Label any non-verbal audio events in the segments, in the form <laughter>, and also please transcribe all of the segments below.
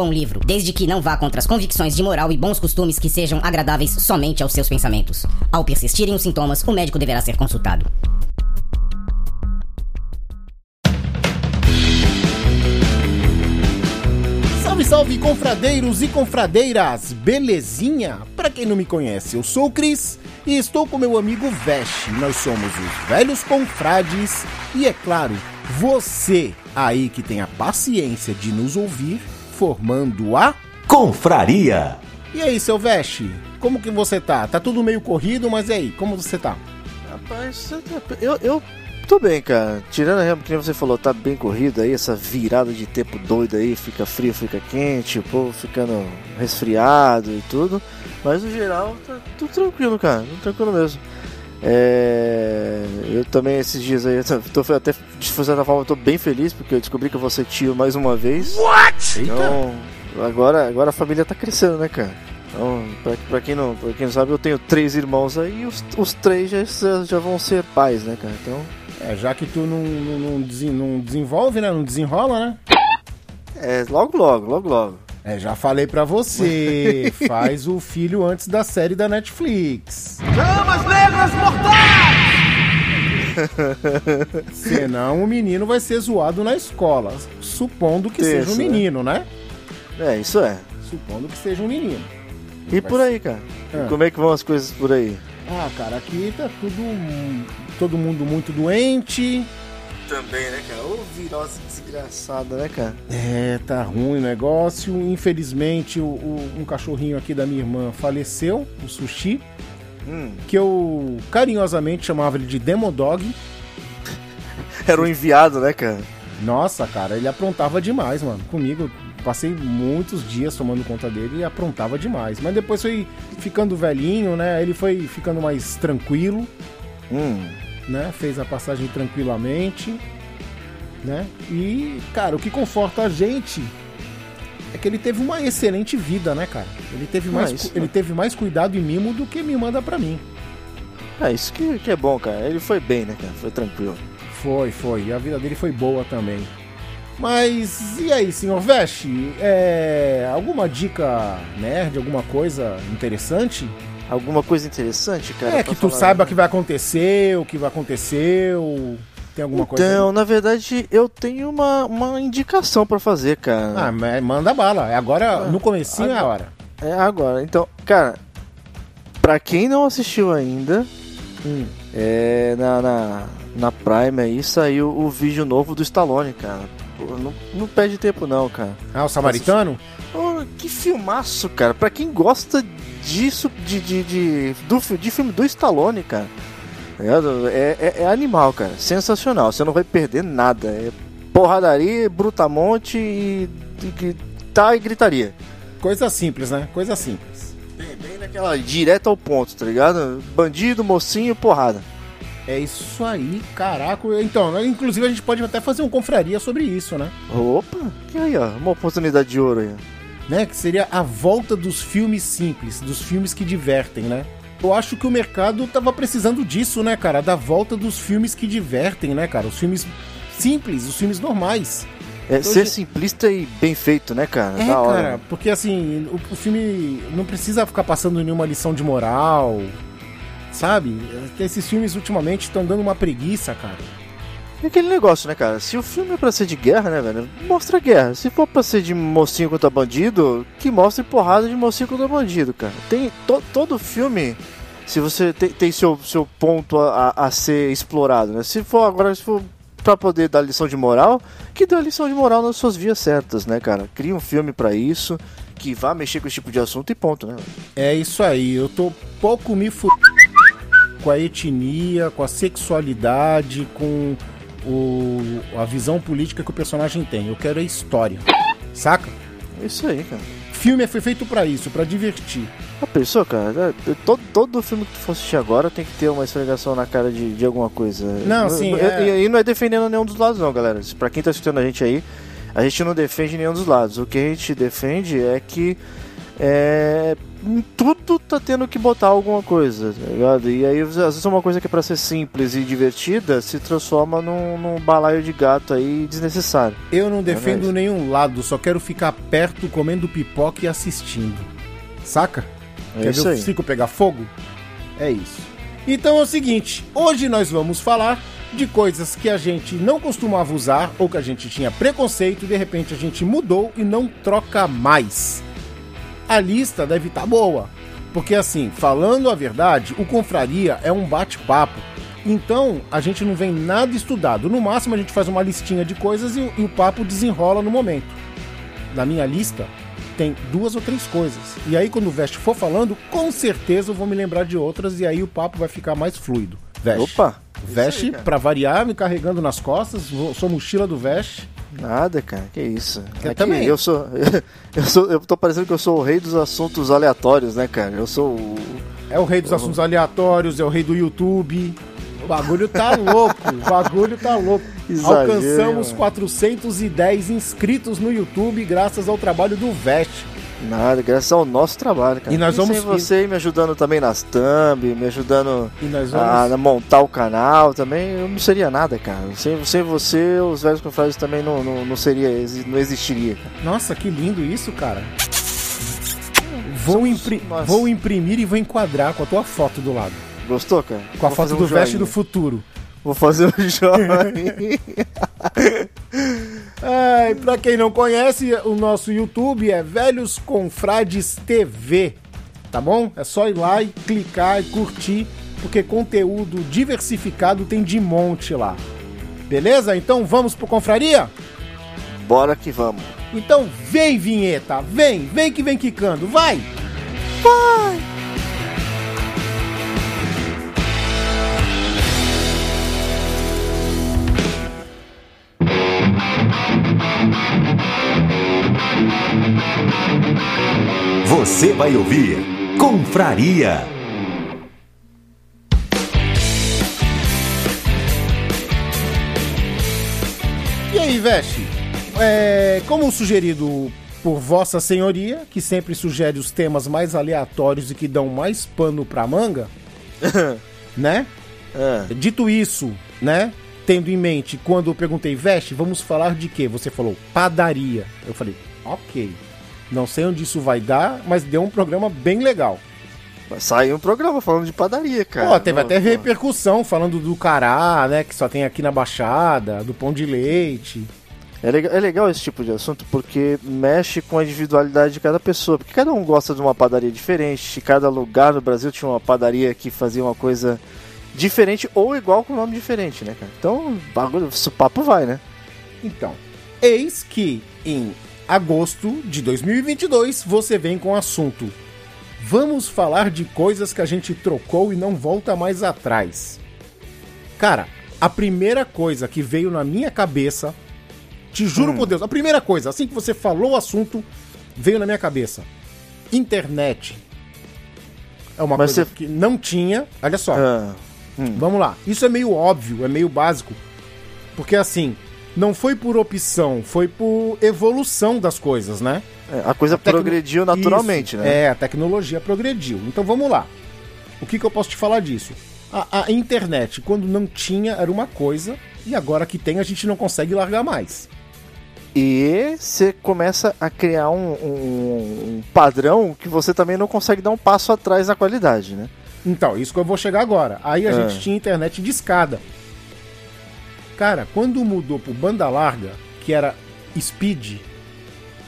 bom livro, desde que não vá contra as convicções de moral e bons costumes que sejam agradáveis somente aos seus pensamentos. Ao persistirem os sintomas, o médico deverá ser consultado. Salve, salve, confradeiros e confradeiras! Belezinha? Para quem não me conhece, eu sou o Cris e estou com meu amigo Vesh. Nós somos os velhos confrades e, é claro, você aí que tem a paciência de nos ouvir, formando a Confraria. E aí, seu Veste, como que você tá? Tá tudo meio corrido, mas e aí, como você tá? Rapaz, eu, eu tô bem, cara. Tirando a que nem você falou, tá bem corrido aí, essa virada de tempo doido aí, fica frio, fica quente, o povo ficando resfriado e tudo. Mas no geral, tá tudo tranquilo, cara. Tudo tranquilo mesmo. É, eu também esses dias aí, eu tô até de certa forma, eu tô bem feliz porque eu descobri que eu vou ser tio mais uma vez. What? Então, agora, agora a família tá crescendo, né, cara? Então, pra, pra, quem não, pra quem não sabe, eu tenho três irmãos aí e os, os três já, já vão ser pais, né, cara? Então. É, já que tu não, não, não, não desenvolve, né? Não desenrola, né? É, logo, logo, logo, logo. É, já falei pra você. <laughs> faz o filho antes da série da Netflix. Chamas negras mortais! <laughs> Senão o menino vai ser zoado na escola. Supondo que isso, seja um né? menino, né? É, isso é. Supondo que seja um menino. E por aí, cara? Ah. Como é que vão as coisas por aí? Ah, cara, aqui tá tudo. Todo mundo muito doente também, né, cara? Ô virose desgraçada, né, cara? É, tá ruim o negócio. Infelizmente, o, o, um cachorrinho aqui da minha irmã faleceu, o Sushi. Hum. Que eu carinhosamente chamava ele de Demodog. <laughs> Era um enviado, né, cara? Nossa, cara, ele aprontava demais, mano. Comigo, passei muitos dias tomando conta dele e aprontava demais. Mas depois foi ficando velhinho, né? Ele foi ficando mais tranquilo. Hum né? Fez a passagem tranquilamente, né? E, cara, o que conforta a gente é que ele teve uma excelente vida, né, cara? Ele teve ah, mais, isso, ele teve mais cuidado e mimo do que me manda para mim. É, isso que, que é bom, cara. Ele foi bem, né, cara? Foi tranquilo. Foi, foi. E a vida dele foi boa também. Mas e aí, senhor Veste? É, alguma dica nerd, alguma coisa interessante? Alguma coisa interessante, cara? É, que tu saiba o que vai acontecer, o que vai acontecer, tem alguma então, coisa. Então, na verdade, eu tenho uma, uma indicação para fazer, cara. Ah, manda bala. É agora, ah, no comecinho agora, é a hora. É agora. Então, cara, pra quem não assistiu ainda, hum. é, na, na, na Prime aí saiu o vídeo novo do Stallone, cara. Pô, não, não perde tempo não, cara. Ah, o Samaritano? Oh, que filmaço, cara. Pra quem gosta disso, de, de, de, do, de filme do Stallone, cara. É, é, é, animal, cara. Sensacional. Você não vai perder nada. É porradaria, brutamonte e, e tá e gritaria. Coisa simples, né? Coisa simples. Bem, bem naquela direto ao ponto, tá ligado? Bandido, mocinho, porrada. É isso aí, caraca. Então, né, inclusive a gente pode até fazer uma confraria sobre isso, né? Opa, que aí, ó, uma oportunidade de ouro aí né? Que seria a volta dos filmes simples, dos filmes que divertem, né? Eu acho que o mercado tava precisando disso, né, cara? Da volta dos filmes que divertem, né, cara? Os filmes simples, os filmes normais. É, então, ser simplista e bem feito, né, cara? É, da hora. cara, porque assim, o, o, filme não precisa ficar passando nenhuma lição de moral, sabe? Esses filmes ultimamente estão dando uma preguiça, cara. É aquele negócio, né, cara? Se o filme é pra ser de guerra, né, velho? Mostra guerra. Se for pra ser de mocinho contra bandido, que mostre porrada de mocinho contra bandido, cara. Tem to, todo filme. Se você tem, tem seu, seu ponto a, a, ser explorado, né? Se for agora, se for pra poder dar lição de moral, que dê a lição de moral nas suas vias certas, né, cara? Cria um filme para isso que vá mexer com esse tipo de assunto e ponto, né? É isso aí, eu tô pouco me fu... com a etnia, com a sexualidade, com o... a visão política que o personagem tem. Eu quero a história, saca? É isso aí, cara. Filme foi feito pra isso, pra divertir. A pessoa, cara, é, todo, todo filme que tu for assistir agora tem que ter uma esfregação na cara de, de alguma coisa. Não, sim, E é- e não é defendendo nenhum dos lados, não, galera. Pra quem tá assistindo a gente aí, a gente não defende nenhum dos lados. O que a gente defende é que é, em tudo tá tendo que botar alguma coisa, tá ligado? E aí, às vezes, uma coisa que é pra ser simples e divertida se transforma num, num balaio de gato aí desnecessário. Eu não defendo mesmo. nenhum lado, só quero ficar perto comendo pipoca e assistindo. Saca? É Quer ver o aí. circo pegar fogo? É isso. Então é o seguinte, hoje nós vamos falar de coisas que a gente não costumava usar ou que a gente tinha preconceito e de repente a gente mudou e não troca mais. A lista deve estar boa, porque assim, falando a verdade, o Confraria é um bate-papo. Então a gente não vem nada estudado. No máximo a gente faz uma listinha de coisas e, o- e o papo desenrola no momento. Na minha lista tem duas ou três coisas. E aí quando o Veste for falando, com certeza eu vou me lembrar de outras e aí o papo vai ficar mais fluido. Veste. Opa! Veste, pra variar, me carregando nas costas, sou mochila do Veste. Nada, cara, que isso. Eu Aqui, também. Eu sou, <laughs> eu sou. Eu tô parecendo que eu sou o rei dos assuntos aleatórios, né, cara? Eu sou o. É o rei dos assuntos aleatórios, é o rei do YouTube. O bagulho tá <laughs> louco, o bagulho tá louco. Exagero, Alcançamos mano. 410 inscritos no YouTube graças ao trabalho do Veste. Nada, graças ao nosso trabalho, cara. E nós vamos- sem você me ajudando também nas thumb, me ajudando E vamos. a montar o canal também, eu não seria nada, cara. Sem, sem você, os velhos confrades também não, não, não seria, não existiria, cara. Nossa, que lindo isso, cara. Vou, impri- vou imprimir e vou enquadrar com a tua foto do lado. Gostou, cara? Com a Vou foto do um Veste do futuro. Vou fazer um <laughs> joinha. <laughs> É, e pra quem não conhece, o nosso YouTube é Velhos Confrades TV, tá bom? É só ir lá e clicar e curtir, porque conteúdo diversificado tem de monte lá. Beleza? Então vamos pro Confraria? Bora que vamos. Então vem, vinheta, vem, vem que vem quicando, vai! Você vai ouvir Confraria. E aí, Veste? É, como sugerido por Vossa Senhoria, que sempre sugere os temas mais aleatórios e que dão mais pano pra manga, <laughs> né? É. Dito isso, né? Tendo em mente, quando eu perguntei, Veste, vamos falar de quê? Você falou, padaria. Eu falei, ok. Não sei onde isso vai dar, mas deu um programa bem legal. Saiu um programa falando de padaria, cara. Pô, teve Não, até pô. repercussão falando do cará, né? Que só tem aqui na Baixada, do pão de leite. É legal, é legal esse tipo de assunto porque mexe com a individualidade de cada pessoa. Porque cada um gosta de uma padaria diferente. Cada lugar no Brasil tinha uma padaria que fazia uma coisa diferente ou igual com nome diferente, né, cara? Então, bagulho, o papo vai, né? Então, eis que em agosto de 2022 você vem com o assunto. Vamos falar de coisas que a gente trocou e não volta mais atrás. Cara, a primeira coisa que veio na minha cabeça, te juro por Deus, a primeira coisa, assim que você falou o assunto, veio na minha cabeça. Internet. É uma Mas coisa você- que não tinha. Olha só. Ah, Vamos lá. Isso é meio óbvio, é meio básico. Porque assim, não foi por opção, foi por evolução das coisas, né? é, a coisa tecno- progrediu naturalmente, Isso, né? É, a tecnologia progrediu. Então vamos lá. O que, que eu posso te falar disso? A, a internet, quando não tinha, era uma coisa, e agora que tem, a gente não consegue largar mais. E você começa a criar um, um- um padrão que você também não consegue dar um passo atrás na qualidade, né? Então, isso que eu vou chegar agora. Aí a Ah. gente tinha internet de escada. Cara, quando mudou pro banda larga, que era speed,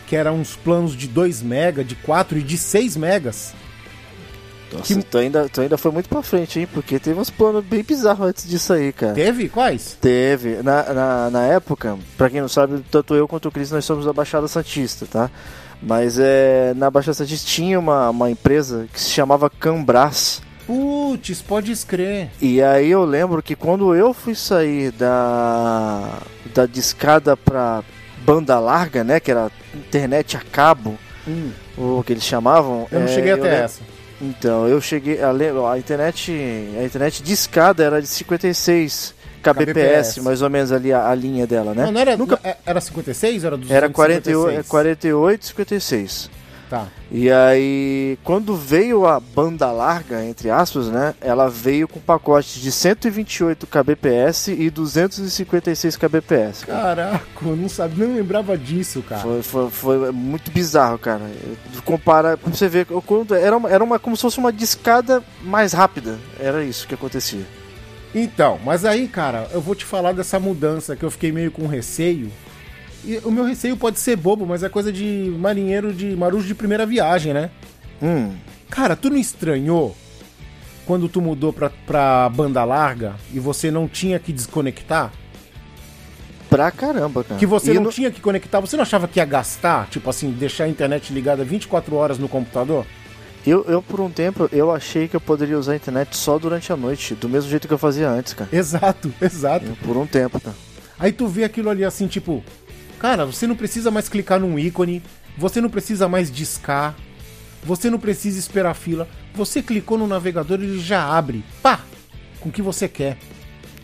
que era uns planos de 2 mega, de 4 e de 6 megas. Nossa, Que- tu, ainda, tu ainda foi muito pra frente, hein? Porque teve uns planos bem bizarros antes disso aí, cara. Teve? Quais? Teve. Na, na, na época, pra quem não sabe, tanto eu quanto o Cris nós somos da Baixada Santista, tá? Mas é, na Baixada Santista tinha uma, uma empresa que se chamava Cambras. Putz, pode escrever. E aí eu lembro que quando eu fui sair da, da discada pra banda larga, né? Que era internet a cabo, Hum, o que eles chamavam. eu não é, cheguei até lembro- essa. Então, eu cheguei. A, a internet. A internet de escada era de 56 kbps, kbps. mais ou menos ali a, a linha dela, né? Não, não era, Nunca- era 56 ou era 256? Era 48, 48 56. Tá. E aí, quando veio a banda larga, entre aspas, né? Ela veio com pacotes de 128 kbps e 256 kbps. Caraca, eu não sabia, não lembrava disso, cara. Foi, foi, foi muito bizarro, cara. Compara, pra você ver, era, uma, era uma, como se fosse uma discada mais rápida. Era isso que acontecia. Então, mas aí, cara, eu vou te falar dessa mudança que eu fiquei meio com receio. O meu receio pode ser bobo, mas é coisa de marinheiro de marujo de primeira viagem, né? Hum, Cara, tu não estranhou quando tu mudou pra, pra banda larga e você não tinha que desconectar? pra caramba, cara. Que você não no- tinha que conectar? Você não achava que ia gastar? Tipo assim, deixar a internet ligada 24 horas no computador? eu, eu, por um tempo, eu achei que eu poderia usar a internet só durante a noite, do mesmo jeito que eu fazia antes, cara. Exato, <laughs> exato. Eu, por um tempo, cara. Aí tu vê aquilo ali assim, tipo, cara, você não precisa mais clicar num ícone, você não precisa mais discar, você não precisa esperar fila. Você clicou no navegador e ele já abre. Pá! Com o que você quer.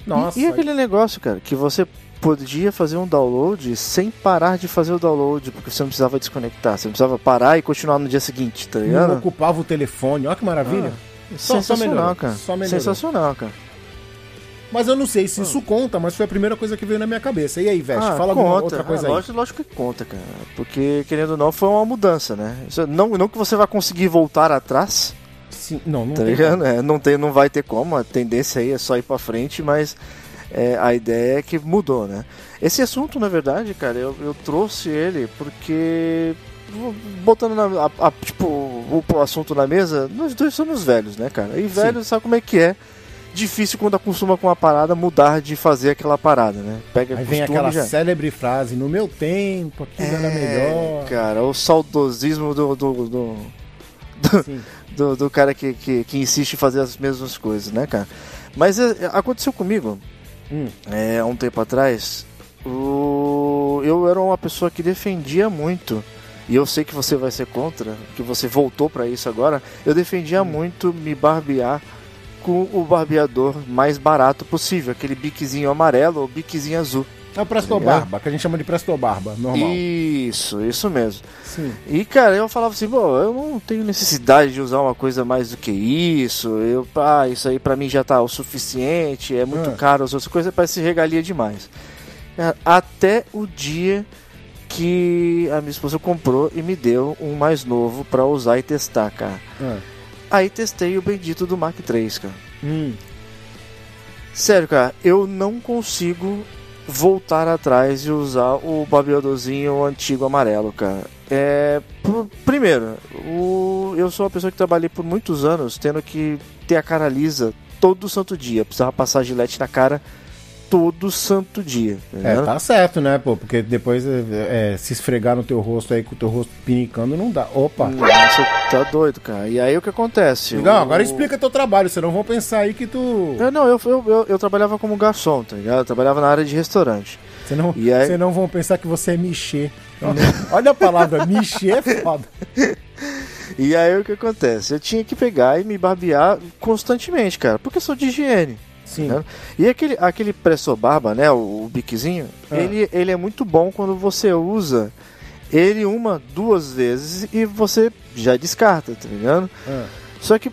Nossa. E, e aquele negócio, cara, que você podia fazer um download sem parar de fazer o download, porque você não precisava desconectar, você não precisava parar e continuar no dia seguinte, tá não ligado? ocupava o telefone. Olha que maravilha. Só- só Sensacional, melhorou, cara. só melhorou. Sensacional, cara. Mas eu não sei se isso conta, mas foi a primeira coisa que veio na minha cabeça. E aí, Veste, Ah, fala alguma conta. outra coisa Ah, aí. lógico, lógico que conta, cara. Porque, querendo ou não, foi uma mudança, né? Não, não que você vai conseguir voltar atrás, Sim, não, não tá tem? É, não, tem, não vai ter como, a tendência aí é só ir pra frente, mas é, a ideia é que mudou, né? Esse assunto, na verdade, cara, eu, eu trouxe ele porque. Botando na, a- a- tipo, o, o assunto na mesa, nós dois somos velhos, né, cara? E velhos sabe como é que é difícil quando acostuma com uma parada mudar de fazer aquela parada, né? Pega Aí vem aquela já. célebre frase, no meu tempo, aquilo era melhor. É, Cara, o saudosismo do. do, do, do, <laughs> do- do cara que, que, que insiste em fazer as mesmas coisas, né, cara? Mas é, aconteceu comigo, Hum. é, há um tempo atrás. O, eu era uma pessoa que defendia muito. E eu sei que você vai ser contra, que você voltou pra isso agora. Eu defendia muito me barbear com o barbeador mais barato possível, aquele biquezinho amarelo ou biquezinho azul. É o Presto Tá? Barba, que a gente chama de Presto Barba, normal. Isso, isso mesmo. Sim. E cara, eu falava assim, pô, eu não tenho necessidade de usar uma coisa mais do que isso. Eu, ah, isso aí pra mim já tá o suficiente, é muito Ah. caro, as outras coisas parece regalia demais. Cara, Até o dia que a minha esposa comprou e me deu um mais novo pra usar e testar, cara. Ah. Aí testei o bendito do Mark III, cara. Hum. Sério, cara, eu não consigo voltar atrás e usar o barbeadorzinho antigo amarelo, cara. É. pr- Primeiro, o- eu sou uma pessoa que trabalhei por muitos anos tendo que ter a cara lisa todo santo dia. Precisava passar gilete na cara todo santo dia. tá É, ligado? tá certo, né, pô? Porque depois é, é, se esfregar no teu rosto aí com o teu rosto pinicando não dá. Opa! Nossa, tá doido, cara. E aí o que acontece? Não, agora explica teu trabalho, senão vão pensar aí que tu. Eu, não, eu, eu, eu, eu trabalhava como garçom, tá ligado? Eu trabalhava na área de restaurante. Senão, E aí- senão vão pensar que você é michê. Olha a palavra, michê é foda. <laughs> E aí o que acontece? Eu tinha que pegar e me barbear constantemente, cara, porque eu sou de higiene. Sim. né? E aquele, aquele presso barba, né, o, o biquezinho, Ah. ele, ele é muito bom quando você usa ele uma, duas vezes e você já descarta, tá ligado? Ah. Só que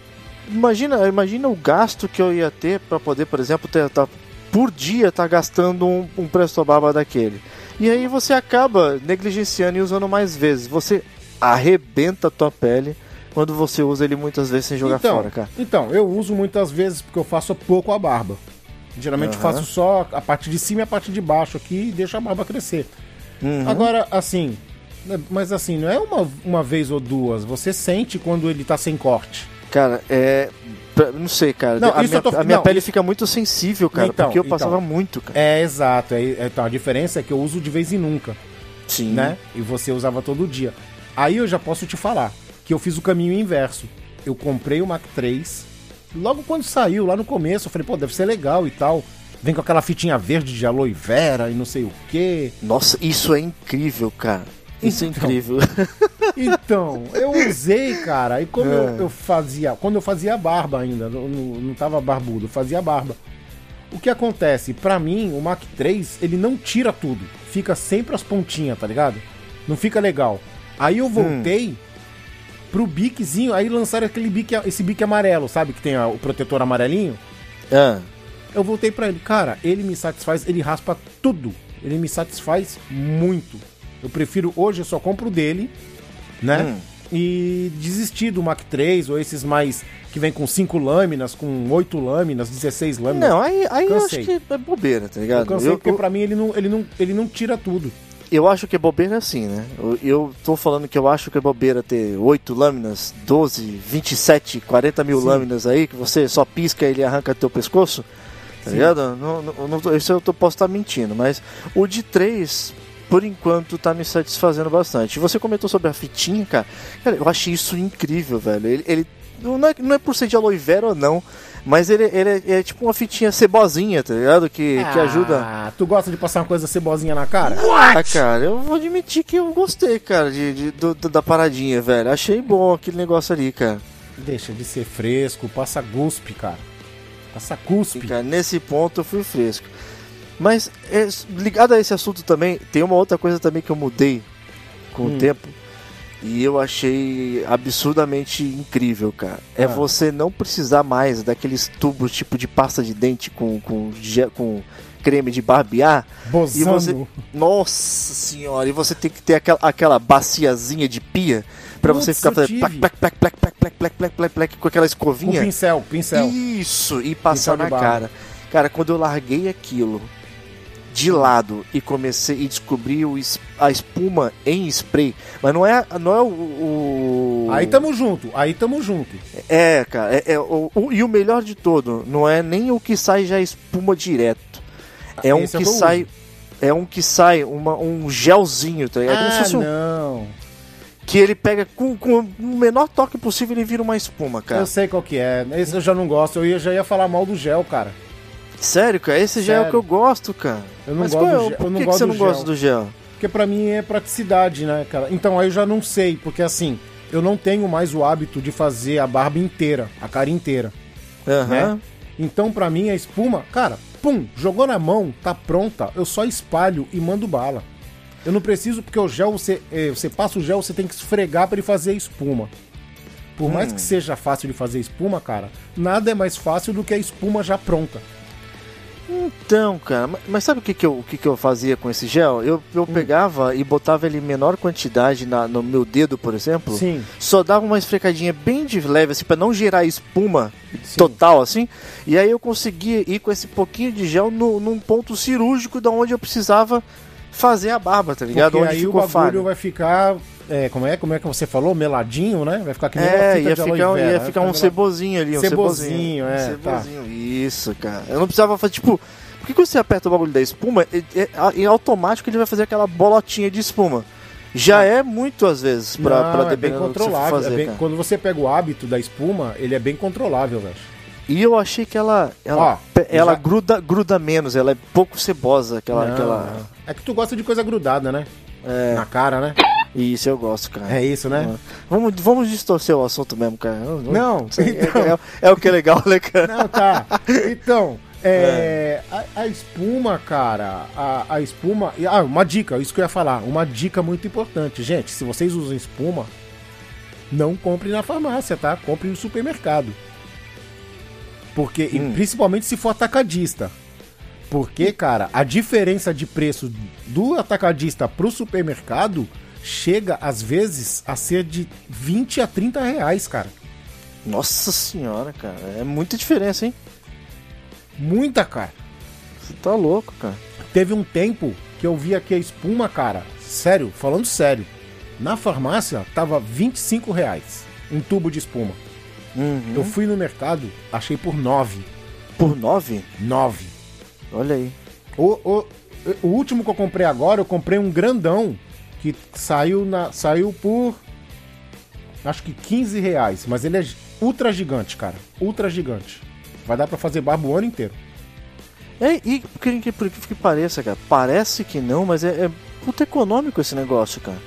imagina, imagina o gasto que eu ia ter para poder, por exemplo, ter, tá, por dia tá gastando um, um presto barba daquele. E aí você acaba negligenciando e usando mais vezes. Você arrebenta a tua pele quando você usa ele muitas vezes sem jogar então, fora, cara. Então, eu uso muitas vezes porque eu faço pouco a barba. Geralmente Aham. faço só a parte de cima e a parte de baixo aqui e deixo a barba crescer. Uhum. Agora, assim, né, mas assim, não é uma, uma vez ou duas. Você sente quando ele tá sem corte. Cara, é. Não sei, cara. Não, a minha, tô- a minha não, pele isso- fica muito sensível, cara, Então, porque eu então. passava muito, cara. É, exato. É, é, então, a diferença é que eu uso de vez em nunca, Sim. né? E você usava todo dia. Aí eu já posso te falar que eu fiz o caminho inverso. Eu comprei o Mac 3, logo quando saiu, lá no começo, eu falei, pô, deve ser legal e tal. Vem com aquela fitinha verde de aloe vera e não sei o quê. Nossa, isso é incrível, cara. Isso é Então. incrível. <laughs> Então, eu <laughs> usei, cara, e como eu, É. eu fazia, quando eu fazia barba ainda, não, não, tava barbudo, eu fazia barba. O que acontece? Pra mim, o Mac 3, ele não tira tudo. Fica sempre as pontinhas, tá ligado? Não fica legal. Aí eu voltei pro biquezinho, aí lançaram aquele bique, esse bique amarelo, sabe? Que tem o protetor amarelinho. Ah, Eu voltei pra ele, cara, ele me satisfaz, ele raspa tudo. Ele me satisfaz muito. Eu prefiro hoje, eu só compro dele, né? Hum. E desistir do Mac 3 ou esses mais que vem com 5 lâminas, com 8 lâminas, 16 lâminas. não, aí, aí eu acho que é bobeira, tá eu ligado? cansei Eu, porque eu, pra mim ele não, ele, não, ele não tira tudo. Eu acho que é bobeira assim, né? Eu, eu tô falando que eu acho que é bobeira ter 8 lâminas, 12, 27, 40 mil Sim. lâminas aí, que você só pisca e ele arranca teu pescoço. Tá Sim. ligado? Não, não, não, isso eu tô- posso estar mentindo, mas o de 3, por enquanto, tá me satisfazendo bastante. Você comentou sobre a fitinha, cara. Cara, eu achei isso incrível, velho. Ele, ele- não, é, não é por ser de aloe vera ou não, mas ele, ele é, é tipo uma fitinha cebozinha, tá ligado? Que, que ajuda. Ah, tu gosta de passar uma coisa cebosinha na cara? Ah, cara, eu vou admitir que eu gostei, cara, de, de- do- do- da paradinha, velho. Achei bom aquele negócio ali, cara. Deixa de ser fresco, passa guspe, cara. Passa cuspe. Cara, nesse ponto eu fui fresco. Mas, é, ligado a esse assunto também, tem uma outra coisa também que eu mudei com Hum. o tempo. E eu achei absurdamente incrível, cara. É Ah. você não precisar mais daqueles tubos tipo de pasta de dente com, com, com creme de barbear. E Bozano. você. Nossa senhora, e você tem que ter aquela, aquela baciazinha de pia pra você ficar fazendo plac, plac, plac, plac, plac, plac, plac, plac, plac, com aquela Com escovinha. pincel, pincel. Isso, e passar na cara. Cara, quando eu larguei aquilo de lado e comecei e descobri o a espuma em spray, mas não é, não é o, o- Aí tamo junto, aí tamo junto. é, cara, é, é o, o- e o melhor de todo, não é nem o que sai já espuma direto. É um é que eu sai é um que sai uma, um gelzinho, tá? É ah, um não. que ele pega com, com o menor toque possível ele vira uma espuma, cara. Eu sei qual que é. Esse eu já não gosto. Eu já ia falar mal do gel, cara. Sério, cara, esse já é o Sério. que eu gosto, cara. Eu não Mas gosto qual é do o- gel. Por que, que você não gosta gel. do gel? Porque pra mim é praticidade, né, cara? Então aí eu já não sei, porque assim, eu não tenho mais o hábito de fazer a barba inteira, a cara inteira, Aham. né? Então pra mim a espuma, cara, pum, jogou na mão, tá pronta, eu só espalho e mando bala. Eu não preciso, porque o gel, você, eh, você passa o gel, você tem que esfregar pra ele fazer a espuma. Por mais Hum. que seja fácil de fazer espuma, cara, nada é mais fácil do que a espuma já pronta. Então, cara, ma- mas sabe o que, que, eu, o que, que eu fazia com esse gel? Eu, Hum. eu pegava e botava ele em menor quantidade na, no meu dedo, por exemplo. Sim. Só dava uma esfrecadinha bem de leve, assim, pra não gerar espuma Sim. total, assim. E aí eu conseguia ir com esse pouquinho de gel no, num ponto cirúrgico da onde eu precisava fazer a barba, tá ligado? Porque onde aí o bagulho vai ficar. É, como é? Como é que você falou? Meladinho, né? Vai ficar que nem uma É, fita ia de ficar, vera, ia ficar um cebozinho ali, um Cebozinho, cebozinho. é, um cebozinho. Isso, cara. Eu não precisava fazer, tipo... Por que quando você aperta o bagulho da espuma, é, é- em automático ele vai fazer aquela bolotinha de espuma. Já é muito, às vezes, pra, Não, pra é bem controlável. fazer, é bem- quando você pega o hábito da espuma, ele é bem controlável, velho. E eu achei que ela, ela, Ó, ela já- gruda, gruda menos, ela é pouco cebosa, aquela... Não, aquela... É que tu gosta de coisa grudada, né? É, Na cara, né? Isso eu gosto, cara. É isso, né? Vamos, vamos distorcer o assunto mesmo, cara. Não, <laughs> é- então. é, é o que é legal, né, cara? Não, tá. Então, é, <laughs> A, a espuma, cara, a, a espuma. Ah, uma dica, isso que eu ia falar. Uma dica muito importante. Gente, se vocês usam espuma, não compre na farmácia, tá? Compre no supermercado. Porque, e Hum. principalmente se for atacadista. Porque, cara, a diferença de preço do atacadista pro supermercado chega, às vezes, a ser de 20 a 30 reais, cara. Nossa senhora, cara. É muita diferença, hein? Muita, cara. Você tá louco, cara. Teve um tempo que eu vi aqui a espuma, cara. Sério, falando sério. Na farmácia tava 25 reais um tubo de espuma. Uhum. Eu fui no mercado, achei por 9. Por nove? 9. Olha aí. O, o, o último que eu comprei agora, eu comprei um grandão que saiu, na, saiu por acho que 15 reais, mas ele é ultra gigante, cara. Ultra gigante. Vai dar pra fazer barba o ano inteiro. É, e por que, por que, que pareça, cara? Parece que não, mas é, é puta econômico esse negócio, cara.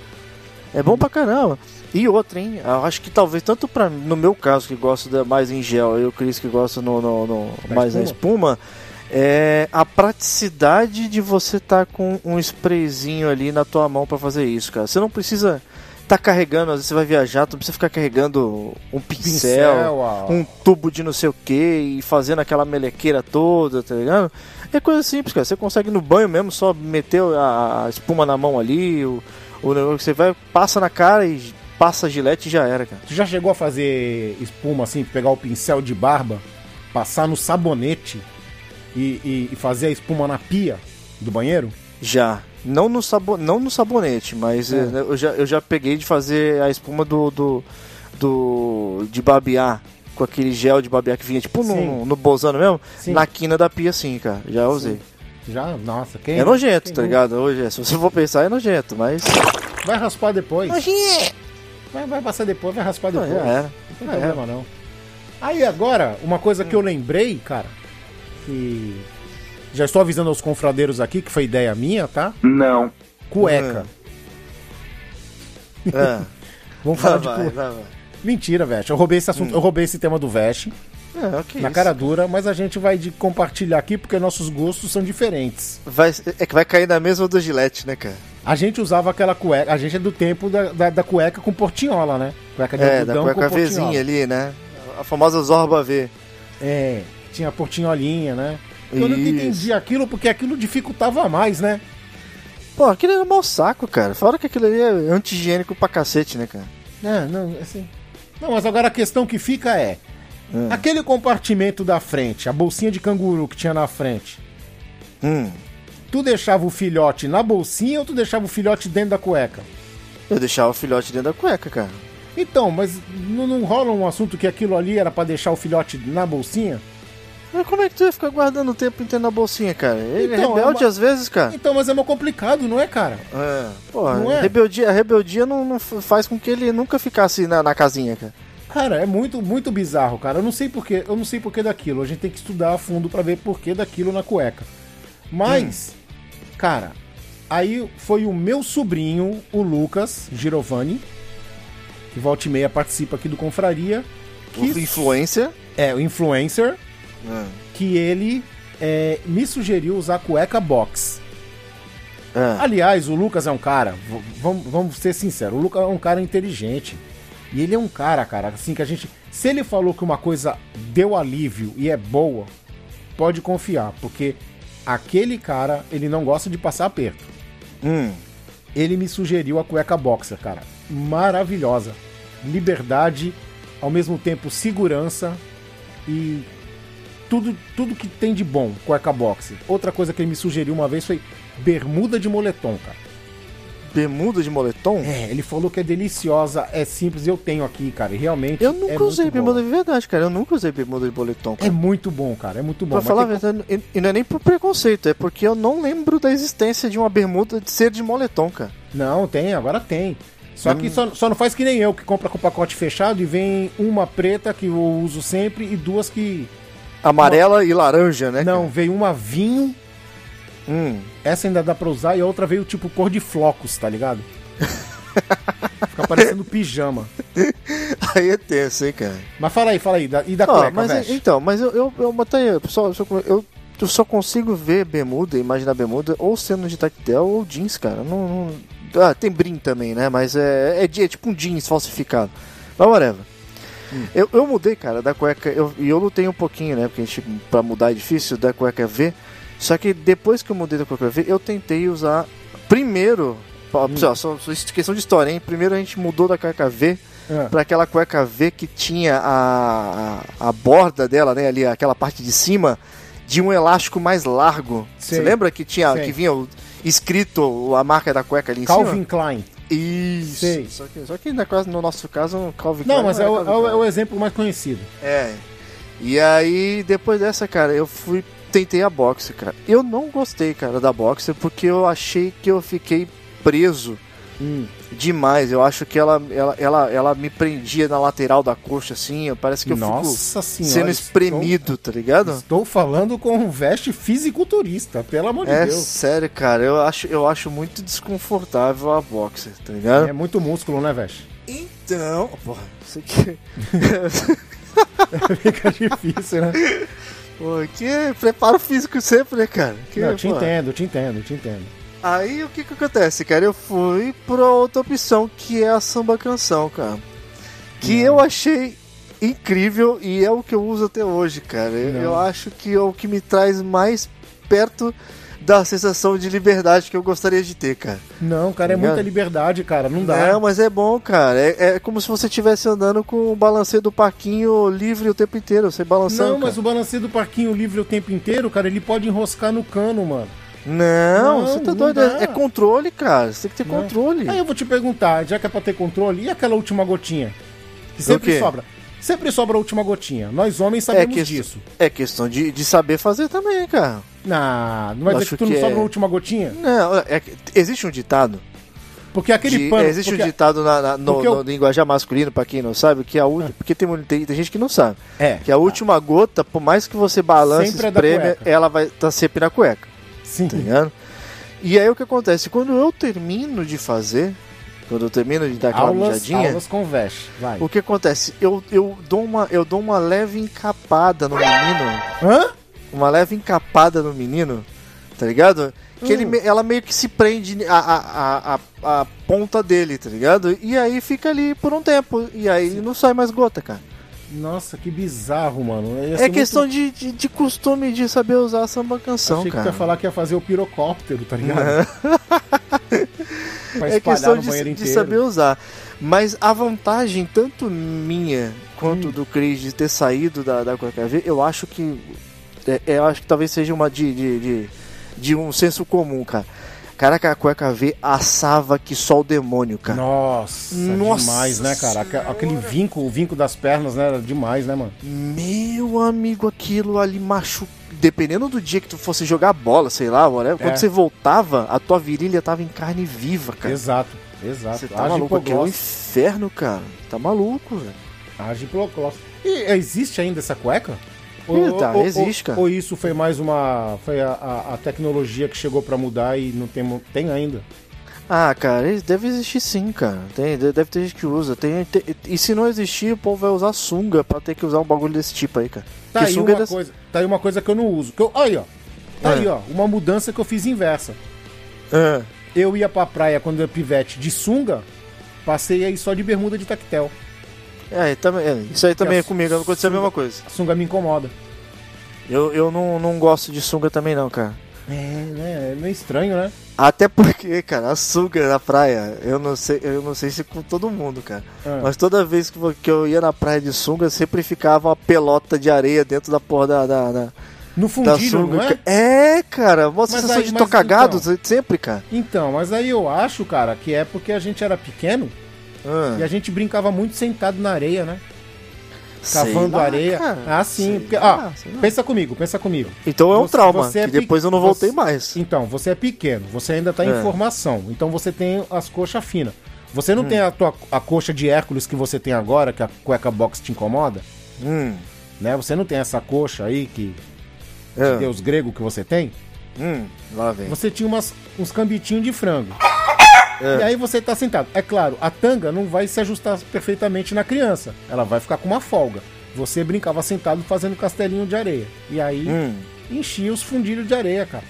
É bom pra caramba. E outra, hein? Eu acho que talvez, tanto pra, no meu caso, que gosto da, mais em gel, e o Cris que gosta no, no, no mais na espuma, é a praticidade de você estar tá com um sprayzinho ali na tua mão para fazer isso, cara. Você não precisa tá carregando, às vezes você vai viajar, tu não precisa ficar carregando um pincel, pincel um tubo de não sei o que e fazendo aquela melequeira toda, tá ligado? É coisa simples, cara. Você consegue no banho mesmo só meter a, espuma na mão ali, o, o negócio que você vai, passa na cara e passa a gilete e já era, cara. Tu já chegou a fazer espuma assim, pegar o pincel de barba, passar no sabonete e, e, e fazer a espuma na pia do banheiro? Já. Não no, sabo, não no sabonete, mas é. eu, já, eu já peguei de fazer a espuma do, do, do de babear com aquele gel de babear que vinha tipo no, no bozano mesmo, sim. na quina da pia sim, cara. Já usei. Sim. Já, nossa, quem. É nojento, quem tá ligado? Hoje, se você for pensar, é nojento, mas. Vai raspar depois. Vai, vai passar depois, vai raspar depois. Não, era. não tem problema não. Aí agora, uma coisa que eu lembrei, cara, que já estou avisando aos confradeiros aqui que foi ideia minha, tá? Não. Cueca. É. <laughs> Vamos falar vai, de cueca. Vai, vai. Mentira, Veste. Eu roubei esse assunto, hum. eu roubei esse tema do Veste. É, okay, na cara dura, mas a gente vai de compartilhar aqui porque nossos gostos são diferentes. Vai, é que vai cair na mesma do Gillette, né, cara? A gente usava aquela cueca, a gente é do tempo da, da, da cueca com portinhola, né? Cueca de é, da cueca Vzinha ali, né? A famosa Zorba V. É, tinha portinholinha, né? Eu Isso. não entendi aquilo porque aquilo dificultava mais, né? Pô, aquilo era mau saco, cara. Fora que aquilo ali é anti-higiênico pra cacete, né, cara? É, não, assim. Não, mas agora a questão que fica é. Hum. Aquele compartimento da frente, a bolsinha de canguru que tinha na frente. Hum. Tu deixava o filhote na bolsinha ou tu deixava o filhote dentro da cueca? Eu deixava o filhote dentro da cueca, cara. Então, mas não, não rola um assunto que aquilo ali era para deixar o filhote na bolsinha? Mas como é que tu ia ficar guardando o tempo inteiro na bolsinha, cara? Ele então, é rebelde é uma... às vezes, cara. Então, mas é mais complicado, não é, cara? É. Porra, não é? Rebeldia, a rebeldia não, não, faz com que ele nunca ficasse na, na casinha, cara. Cara, é muito, muito bizarro, cara. Eu não sei porquê, eu não sei porquê daquilo. A gente tem que estudar a fundo para ver porquê daquilo na cueca. Mas, hum. cara, aí foi o meu sobrinho, o Lucas Girovani, que volta e meia participa aqui do Confraria. Que... O influencer? É, o influencer é. que ele é, me sugeriu usar cueca box. É. Aliás, o Lucas é um cara, vamos, vamos ser sinceros, o Lucas é um cara inteligente. E ele é um cara, cara, assim que a gente. Se ele falou que uma coisa deu alívio e é boa, pode confiar, porque aquele cara, ele não gosta de passar aperto. Hum. Ele me sugeriu a cueca boxer, cara. Maravilhosa. Liberdade, ao mesmo tempo segurança e tudo, tudo que tem de bom cueca boxe. Outra coisa que ele me sugeriu uma vez foi bermuda de moletom, cara. Bermuda de moletom? É, ele falou que é deliciosa, é simples, eu tenho aqui, cara, e realmente. Eu nunca é usei bermuda de verdade, cara. Eu nunca usei bermuda de moletom. Cara. É muito bom, cara, é muito bom. Pra falar a verdade, e não é nem por preconceito, é porque eu não lembro da existência de uma bermuda de ser de moletom, cara. Não, tem, agora tem. Só que hum. só, só não faz que nem eu, que compra com pacote fechado e vem uma preta que eu uso sempre e duas que Amarela uma... e laranja, né? Não, veio uma vinho. Hum. Essa ainda dá pra usar e a outra veio tipo cor de flocos, tá ligado? <laughs> Fica parecendo pijama. Aí é tenso, hein, cara. Mas fala aí, fala aí. E da cueca, mas veste? Então, mas eu, eu, eu, eu, só, eu, eu só consigo ver bermuda, imaginar bermuda, ou sendo de tactel ou jeans, cara. Não, não... Ah, tem brim também, né? Mas é, é, é tipo um jeans falsificado. Mas whatever. Hum. Eu, eu mudei, cara, da cueca. E eu, eu lutei um pouquinho, né? Porque a gente, pra mudar é difícil, da cueca V. Só que depois que eu mudei da cueca V, eu tentei usar. Primeiro. Hum. Só, só, só questão de história, hein? Primeiro a gente mudou da cueca V é. para aquela cueca V que tinha a, a, a, borda dela, né? Ali, aquela parte de cima, de um elástico mais largo. Você lembra que tinha que vinha escrito a marca da cueca ali em Calvin cima? Calvin Klein. Isso. Sei. Só que, só que no nosso caso, Calvin Klein. Não, mas é, é, o, é, o, exemplo mais conhecido. É. E aí, depois dessa, cara, eu fui. Tentei a boxe, cara. Eu não gostei, cara, da boxe, porque eu achei que eu fiquei preso Hum. Demais. Eu acho que ela, ela, ela, ela me prendia na lateral da coxa, assim. Parece que eu Nossa fico senhora. sendo espremido, tá ligado? Estou, estou falando com um veste fisiculturista, pelo amor de É Deus. sério, cara. Eu acho, eu acho muito desconfortável a boxer, tá ligado? É muito músculo, né, veste? Então. Porra, isso aqui. <laughs> Fica difícil, né? Pô, que é preparo físico sempre, né, cara? Que, Não, eu te entendo, eu te entendo, eu te entendo. Aí o que que acontece, cara? Eu fui pra outra opção, que é a samba canção, cara. Que eu achei incrível e é o que eu uso até hoje, cara. Eu, eu acho que é o que me traz mais perto da sensação de liberdade que eu gostaria de ter, cara. Não, cara, é muita liberdade, cara. Não dá. É, mas é bom, cara. É, é como se você estivesse andando com o balanceio do parquinho livre o tempo inteiro, você balançando. Não, mas cara. o balanceio do parquinho livre o tempo inteiro, cara, ele pode enroscar no cano, mano. Não, Não, você tá não doido. É, é controle, cara. Você tem que ter Não. controle. Aí eu vou te perguntar, já que é pra ter controle, e aquela última gotinha? Que sempre sobra. Sempre sobra a última gotinha. Nós homens sabemos que- disso. É questão de, de saber fazer também, cara. Não, não vai dizer Acho que tu não que sobra é. a última gotinha? Não, é existe um ditado. Porque aquele de- pano... existe porque- um ditado na, na- no, eu- no linguajar masculino, pra quem não sabe, que a última. Porque tem, tem, tem gente que não sabe. É, Que a última gota, por mais que você balance, é espreme, ela vai estar sempre na cueca. Sim. Tá ligado? E aí o que acontece? Quando eu termino de fazer, quando eu termino de dar aquela Aulas, mijadinha, aulas com veste. Vai. o que acontece? Eu, eu, dou uma, eu dou uma leve encapada no menino. Hã? Uma leve encapada no menino, tá ligado? Que Hum. ele, ela meio que se prende a, a, a, a, a ponta dele, tá ligado? E aí fica ali por um tempo. E aí não sai mais gota, cara. Nossa, que bizarro, mano. É questão muito... de, de, de costume de saber usar a samba canção, Achei que cara. ia falar que ia fazer o pirocóptero, tá ligado? é <laughs> espalhar questão de, de saber usar. Mas a vantagem, tanto minha quanto Hum. do Chris de ter saído da, da V, eu acho que. é- eu acho que talvez seja uma de, de, de, de um senso comum, cara. Caraca, a Cueca V assava que só o demônio, cara. Nossa, Nossa demais, né, cara? Aque- Aquele vinco, o vinco das pernas, né? Era demais, né, mano? Meu amigo, aquilo ali machuca. Dependendo do dia que tu fosse jogar bola, sei lá, whatever, quando É. você voltava, a tua virilha tava em carne viva, cara. Exato, exato. Você tá Age maluco, aquilo é um inferno, cara. Tá maluco, velho. Age. E existe ainda essa cueca? Tá, existe, cara. Ou isso foi mais uma. Foi a, a- a tecnologia que chegou pra mudar e não tem, tem ainda? Ah, cara, deve existir sim, cara. Tem, de- deve ter gente que usa. Tem, tem- e se não existir, o povo vai usar sunga pra ter que usar um bagulho desse tipo aí, cara. Tá aí, sunga uma é desse- coisa, tá aí uma coisa que eu não uso. Que eu, aí, ó. Tá É. aí, ó. Uma mudança que eu fiz inversa. Ah, Eu ia pra praia quando eu era pivete de sunga, passei aí só de bermuda de tactel. É, também, é, isso aí também é comigo, aconteceu a mesma coisa. A sunga me incomoda. Eu, eu não, não gosto de sunga também não, cara. É, né? É meio estranho, né? Até porque, cara, a sunga na praia, eu não sei, eu não sei se com todo mundo, cara. Ah. Mas toda vez que eu ia na praia de sunga, sempre ficava uma pelota de areia dentro da porra da, da, da, No da sunga. não é? É, cara, uma Mas sensação aí- de mas tocar gado então- sempre, cara. Então, mas aí eu acho, cara, que é porque a gente era pequeno Ah, e a gente brincava muito sentado na areia, né? Cavando lá, areia. cara, ah, sim. Porque, lá, lá. pensa comigo, pensa comigo. Então é um Você- trauma, você é que depois eu não voltei você- mais. Então, você é pequeno, você ainda tá em É. formação, então você tem as coxas finas. Você Hum. não tem a, tua, a coxa de Hércules que você tem agora, que a cueca box te incomoda, Hum, né? Você não tem essa coxa aí que é, Deus grego que você tem. hum, lá vem. Você tinha umas, uns cambitinhos de frango. É. E aí você tá sentado. É claro, a tanga não vai se ajustar perfeitamente na criança. Ela vai ficar com uma folga. Você brincava sentado fazendo castelinho de areia. E aí Hum, enchia os fundilhos de areia, cara.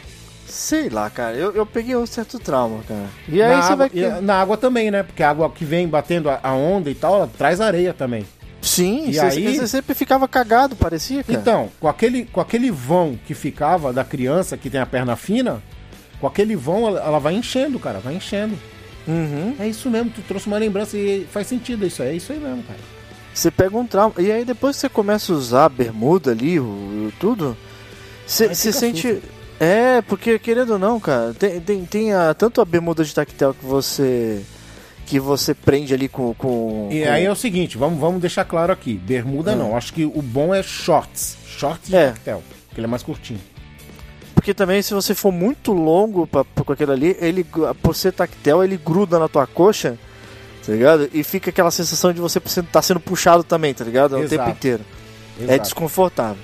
sei lá, cara, eu, eu peguei um certo trauma, cara. E aí na, você água, vai... na água também, né? Porque a água que vem batendo a, a onda e tal, ela traz areia também. Sim, E você, aí- você sempre ficava cagado, parecia, cara. Então, com aquele, com aquele vão que ficava da criança que tem a perna fina, com aquele vão ela, ela vai enchendo, cara, vai enchendo. Uhum. É isso mesmo, tu trouxe uma lembrança e faz sentido isso aí, é isso aí mesmo, cara. Você pega um trauma. E aí depois que você começa a usar a bermuda ali, o, tudo, você fica sente. susto. É, porque querendo ou não, cara, tem, tem, tem a, tanto a bermuda de tactel que você. que você prende ali com. com E com- aí é o seguinte, vamos, vamos deixar claro aqui, bermuda Ah. não, acho que o bom é shorts, shorts de É. tactel, porque ele é mais curtinho. Porque também se você for muito longo pra, pra- com aquele ali, ele, por ser tactel, ele gruda na tua coxa, tá ligado? E fica aquela sensação de você estar sendo puxado também, tá ligado? O Exato. tempo inteiro. É Exato. desconfortável.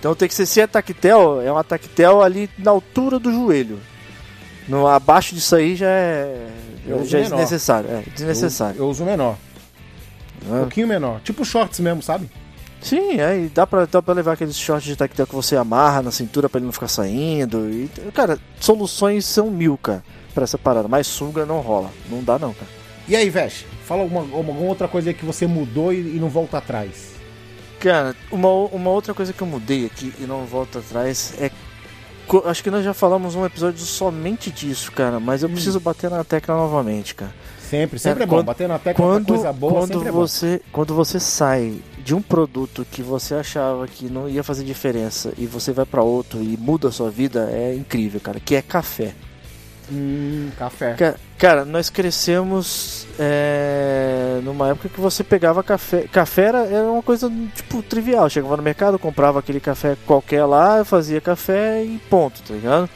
Então tem que ser, se é tactel, é uma tactel ali na altura do joelho. No, abaixo disso aí já é, já é desnecessário. É desnecessário. Eu, eu uso menor. Um né? pouquinho menor. Tipo shorts mesmo, sabe? Sim, aí dá pra, dá pra levar aqueles shorts de tactel que você amarra na cintura pra ele não ficar saindo. E, cara, soluções são mil, cara, pra essa parada. Mas sunga não rola. Não dá não, cara. E aí, Vesh? Fala alguma, alguma outra coisa que você mudou e, e não volta atrás. Cara, uma, uma outra coisa que eu mudei aqui e não volto atrás é. Acho que nós já falamos um episódio somente disso, cara. Mas eu preciso bater na tecla novamente, cara. Sempre, sempre é, É, bom. quando- Bater na tecla Quando, pra coisa boa quando, sempre é bom. você, quando você sai de um produto que você achava que não ia fazer diferença e você vai pra outro e muda a sua vida, é incrível, cara. Que é café. Hum, café. Ca- Cara, nós crescemos é, numa época que você pegava café. Café era, era uma coisa tipo trivial. Chegava no mercado, comprava aquele café qualquer lá, fazia café e ponto, tá ligado?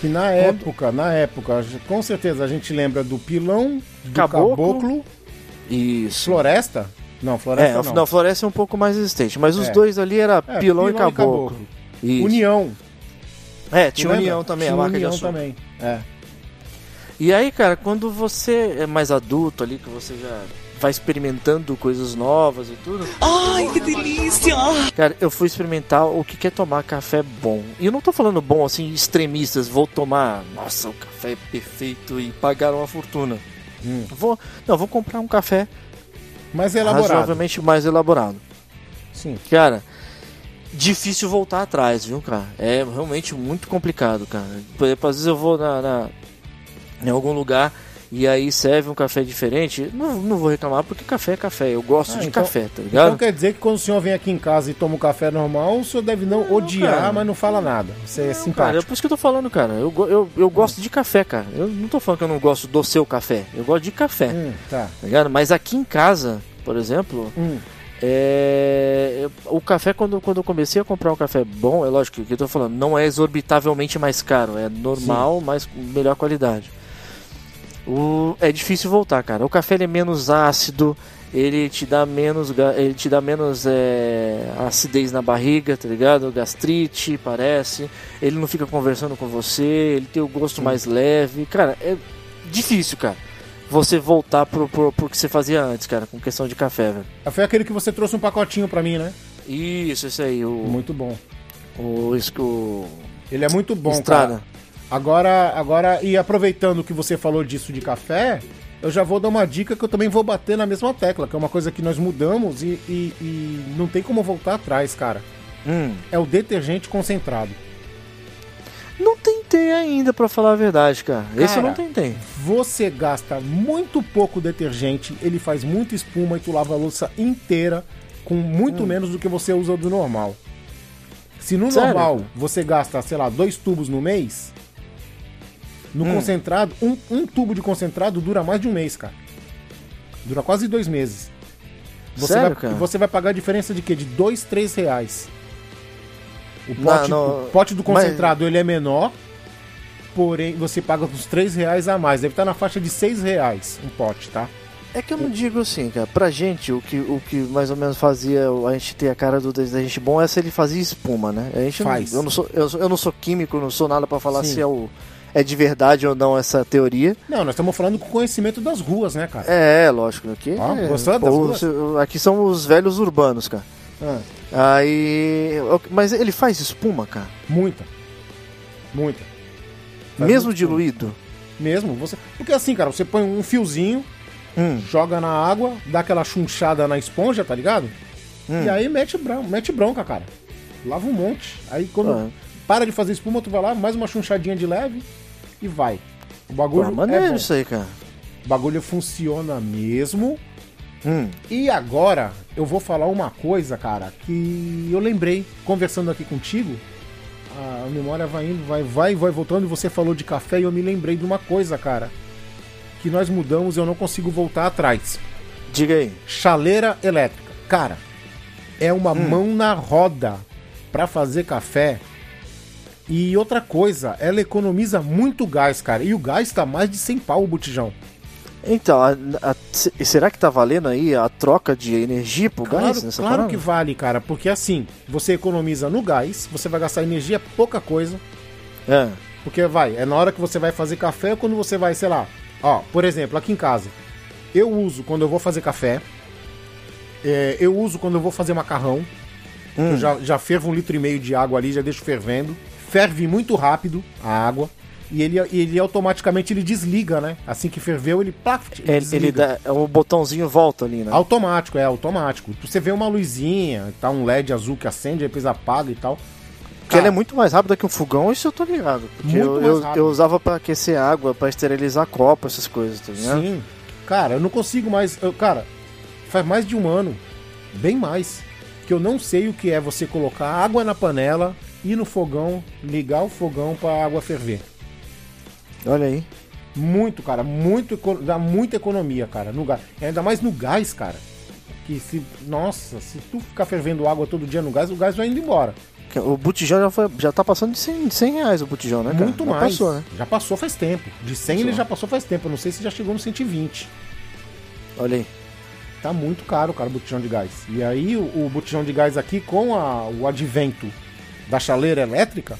Que na época, na época, com certeza a gente lembra do pilão, do Caboclo. caboclo, Isso. floresta. Não, É, floresta não. não. não, Floresta é um pouco mais resistente, mas os É. dois ali era É, pilão, e caboclo. Isso. União. É, tinha lembra? União também, Tinha a marca União de açúcar. também. É. E aí, cara, quando você é mais adulto ali, que você já vai experimentando coisas novas e tudo. Ai, que delícia! Cara, eu fui experimentar o que é tomar café bom. E eu não tô falando bom assim, extremistas, vou tomar, nossa, o café é perfeito e pagar uma fortuna. Hum. Vou, não, vou comprar um café Mas elaborado. razoavelmente mais elaborado. Sim. Cara, difícil voltar atrás, viu, cara? É realmente muito complicado, cara. Por exemplo, às vezes eu vou na, na- em algum lugar e aí serve um café diferente. Não, não vou reclamar porque café é café. Eu gosto Ah, de então- café, tá ligado? Então quer dizer que quando o senhor vem aqui em casa e toma um café normal, o senhor deve não, odiar, cara. mas não fala nada. Você é Cara, é simpático. por isso que eu tô falando, cara. Eu, eu, eu gosto de café, cara. Eu não tô falando que eu não gosto do seu café. Eu gosto de café, Hum, tá. tá ligado? Mas aqui em casa, por exemplo, Hum. É, o café, quando, quando eu comecei a comprar um café bom, é lógico que eu tô falando, não é exorbitavelmente mais caro, é normal, mas com melhor qualidade. O, é difícil voltar, cara. O café é menos ácido, ele te dá menos, ele te dá menos é, acidez na barriga, tá ligado? Gastrite, parece. Ele não fica conversando com você, ele tem o gosto mais leve. Cara, é difícil, cara. Você voltar pro, pro, pro que você fazia antes, cara, com questão de café, velho. Foi aquele que você trouxe um pacotinho pra mim, né? Isso, esse aí, o. Muito bom. O. isso que o Ele é muito bom, Estrada. cara. Agora, agora, e aproveitando que você falou disso de café, eu já vou dar uma dica que eu também vou bater na mesma tecla, que é uma coisa que nós mudamos e, e- e não tem como voltar atrás, cara. Hum. É o detergente concentrado. Não tentei ainda, pra falar a verdade, cara. Esse eu Cara, não tentei. Você gasta muito pouco detergente, ele faz muita espuma e tu lava a louça inteira com muito menos do que você usa do normal. Se no Hum. Sério? normal você gasta, sei lá, dois tubos no mês, no Hum. concentrado, um, um tubo de concentrado dura mais de um mês, cara. Dura quase dois meses. Você, Sério, vai, cara? você vai pagar a diferença de quê? De dois, três reais. O Não, pote, não, o pote do mas- concentrado ele é menor, porém você paga uns 3 reais a mais. Deve estar na faixa de 6 reais um pote, tá? É que eu não digo assim, cara. Pra gente, o que, o que mais ou menos fazia a gente ter a cara do detergente bom é se ele fazia espuma, né? A gente não- Faz. eu, não sou, eu, eu não sou químico, não sou nada pra falar Sim. se é, o, é de verdade ou não essa teoria. Não, nós estamos falando com conhecimento das ruas, né, cara? É, lógico. Aqui, Ó, é, gostou das pô, duas? se- aqui são os velhos urbanos, cara. Ah, Aí. Mas ele faz espuma, cara? muita. Muita. Faz Mesmo diluído? Mesmo. Você... Porque assim, cara, você põe um fiozinho, Hum. joga na água, dá aquela chunchada na esponja, tá ligado? Hum. E aí mete, bron mete bronca, cara. Lava um monte. Aí quando Ah. para de fazer espuma, tu vai lá, mais uma chunchadinha de leve e vai. O Pô, bagulho, é maneiro bom. isso aí, cara. o bagulho funciona mesmo. Hum. E agora eu vou falar uma coisa, cara, que eu lembrei conversando aqui contigo. A memória vai indo, vai, vai, vai voltando e você falou de café e eu me lembrei de uma coisa, cara, que nós mudamos eu não consigo voltar atrás. Diga aí. Chaleira elétrica. Cara, é uma Hum. mão na roda pra fazer café E outra coisa, ela economiza muito gás, cara. E o gás tá mais de 100 pau o botijão. Então, a- a- se- será que tá valendo aí a troca de energia pro Claro, gás nessa claro parada? que vale, cara. Porque assim, você economiza no gás, você vai gastar energia pouca coisa. É. Porque vai, é na hora que você vai fazer café ou quando você vai, sei lá. Ó, por exemplo, aqui em casa, eu uso quando eu vou fazer café. é, eu uso quando eu vou fazer macarrão. Eu já, já fervo um litro e meio de água ali, já deixo fervendo. Ferve muito rápido a água. E ele, ele automaticamente ele desliga, né? Assim que ferveu, ele plaf, Ele, ele desliga. dá, o botãozinho volta ali, né? Automático, é automático. Você vê uma luzinha, tá um LED azul que acende, depois apaga e tal. Porque ela é muito mais rápida que um fogão, isso eu tô ligado. Porque Muito eu, mais eu, eu usava pra aquecer água, pra esterilizar copo, essas coisas, tá ligado? Sim. Cara, eu não consigo mais. eu- cara, faz mais de um ano, bem mais, que eu não sei o que é você colocar água na panela, ir no fogão, ligar o fogão pra água ferver. Olha aí. Muito, cara, muito, dá muita economia, cara, no gás. Ainda mais no gás, cara. Que se. Nossa, se tu ficar fervendo água todo dia no gás, o gás vai indo embora. O botijão já, foi, já tá passando de 100, de 100 reais o botijão, né, cara? Muito Já mais. Passou, né? Já passou faz tempo. De 100 ele já passou faz tempo. Eu não sei se já chegou no 120. Olha aí. Tá muito caro, cara, o botijão de gás. E aí o, o botijão de gás aqui, com a- o advento da chaleira elétrica,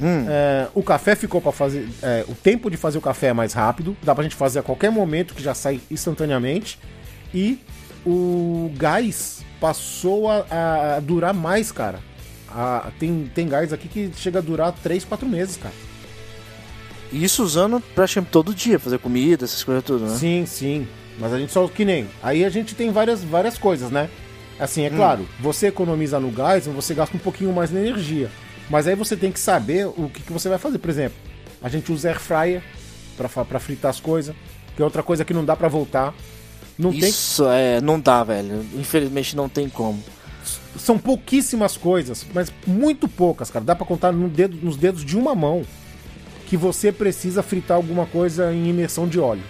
Hum. é, o café ficou para fazer. é, o tempo de fazer o café é mais rápido, dá pra gente fazer a qualquer momento, que já sai instantaneamente. E o gás passou a, a durar mais, cara. A- tem, tem gás aqui que chega a durar 3, 4 meses, cara. E isso usando praticamente todo dia, fazer comida, essas coisas tudo, né? Sim, sim. Mas a gente só que nem. Aí a gente tem várias, várias coisas, né? Assim, é Hum. claro, você economiza no gás, você gasta um pouquinho mais na energia. Mas aí você tem que saber o que, que você vai fazer. Por exemplo, a gente usa air fryer pra fritar as coisas, que é outra coisa que não dá pra voltar. Não tem, Isso é, não dá, velho. Infelizmente não tem como. são pouquíssimas coisas, mas muito poucas, cara. Dá pra contar no dedo- nos dedos de uma mão que você precisa fritar alguma coisa em imersão de óleo.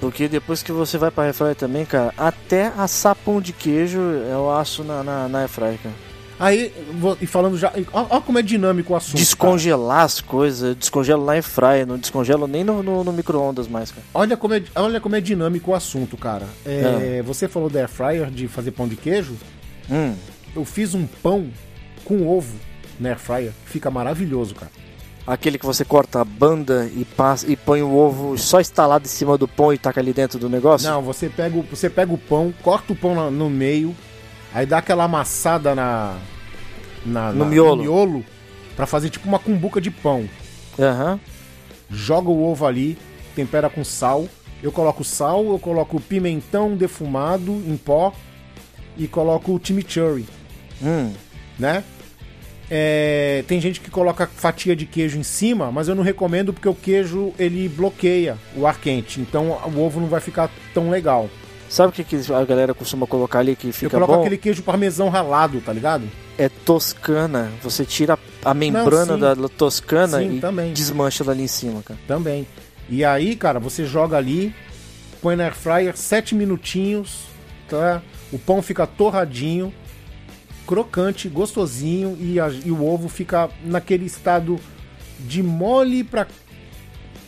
Porque depois que você vai pra airfryer também, cara, até assar pão de queijo eu aço na, na, na airfryer, cara. Aí, e falando já. Olha como é dinâmico o assunto. cara. Descongelar as coisas, eu descongelo na airfryer, não descongelo nem no, no, no micro-ondas mais, cara. Olha como, é, olha como é dinâmico o assunto, cara. É, Você falou da air fryer de fazer pão de queijo. Hum, Eu fiz um pão com ovo na air fryer. Fica maravilhoso, cara. Aquele que você corta a banda e passa e põe o ovo só instalado em cima do pão e taca ali dentro do negócio? Não, você pega, o, você pega o pão, corta o pão no meio, aí dá aquela amassada na, na- No na- miolo. miolo pra fazer tipo uma cumbuca de pão. Aham. Joga o ovo ali, tempera com sal. Eu coloco sal, eu coloco pimentão defumado em pó e coloco o chimichurri. Hum. né? É, tem gente que coloca fatia de queijo em cima, mas eu não recomendo porque o queijo ele bloqueia o ar quente, então o ovo não vai ficar tão legal. Sabe o que, que a galera costuma colocar ali que eu fica coloco bom? aquele queijo parmesão ralado, tá ligado? É toscana. Você tira a membrana sim. da toscana Sim, e também. desmancha dali em cima, cara. Também. E aí, cara, você joga ali, põe na air fryer 7 minutinhos, tá? O pão fica torradinho, crocante, gostosinho e, a- e o ovo fica naquele estado de mole pra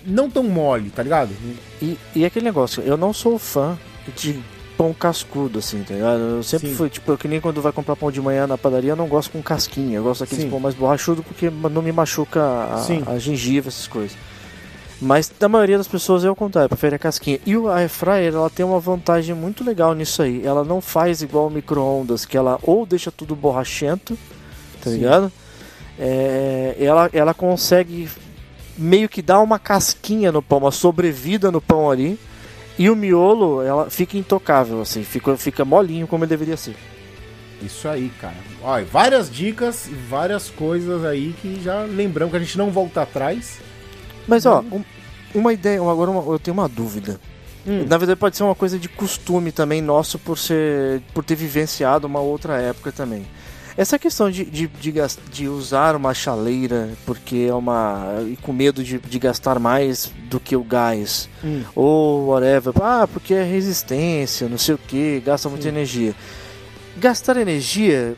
não tão mole, tá ligado? E, e aquele negócio, eu não sou fã de pão cascudo, assim, tá ligado? Eu sempre Sim. fui, tipo, que nem quando vai comprar pão de manhã na padaria, eu não gosto com casquinha. Eu gosto daqueles Sim. pão mais borrachudo porque não me machuca a, a gengiva, essas coisas. Mas da maioria das pessoas é o contrário, prefere a casquinha. E o air fryer, ela tem uma vantagem muito legal nisso aí. Ela não faz igual o micro-ondas, que ela ou deixa tudo borrachento, tá Sim. ligado? É, ela, ela consegue meio que dar uma casquinha no pão, uma sobrevida no pão ali. E o miolo, ela fica intocável, assim, fica, fica molinho como ele deveria ser. Isso aí, cara. Olha, várias dicas e várias coisas aí que já lembramos que a gente não volta atrás. Mas ó, um- uma ideia, agora uma- eu tenho uma dúvida. Hum. Na verdade pode ser uma coisa de costume também nosso por ser por ter vivenciado uma outra época também. Essa questão de, de, de, de usar uma chaleira porque é uma. e com medo de, de gastar mais do que o gás, Hum. ou whatever, ah, porque é resistência, não sei o que, gasta muita energia. Gastar energia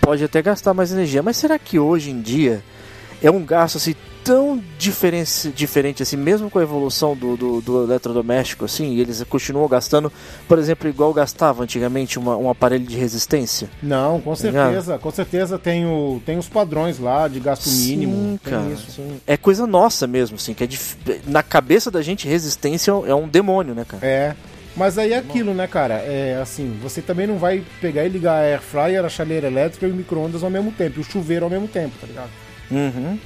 pode até gastar mais energia. Mas será que hoje em dia é um gasto assim tão diferente, diferente assim, mesmo com a evolução do, do, do eletrodoméstico, assim, eles continuam gastando, por exemplo, igual gastava antigamente uma, um aparelho de resistência? Não, com Tá certeza, com certeza tem, o, tem os padrões lá de gasto mínimo. tem cara. isso, sim. É coisa nossa mesmo, assim, que é dif... na cabeça da gente resistência é um demônio, né, cara? É. Mas aí é aquilo, né, cara? É assim, você também não vai pegar e ligar a air fryer, a chaleira elétrica e o micro-ondas ao mesmo tempo, e o chuveiro ao mesmo tempo, tá ligado? Uhum.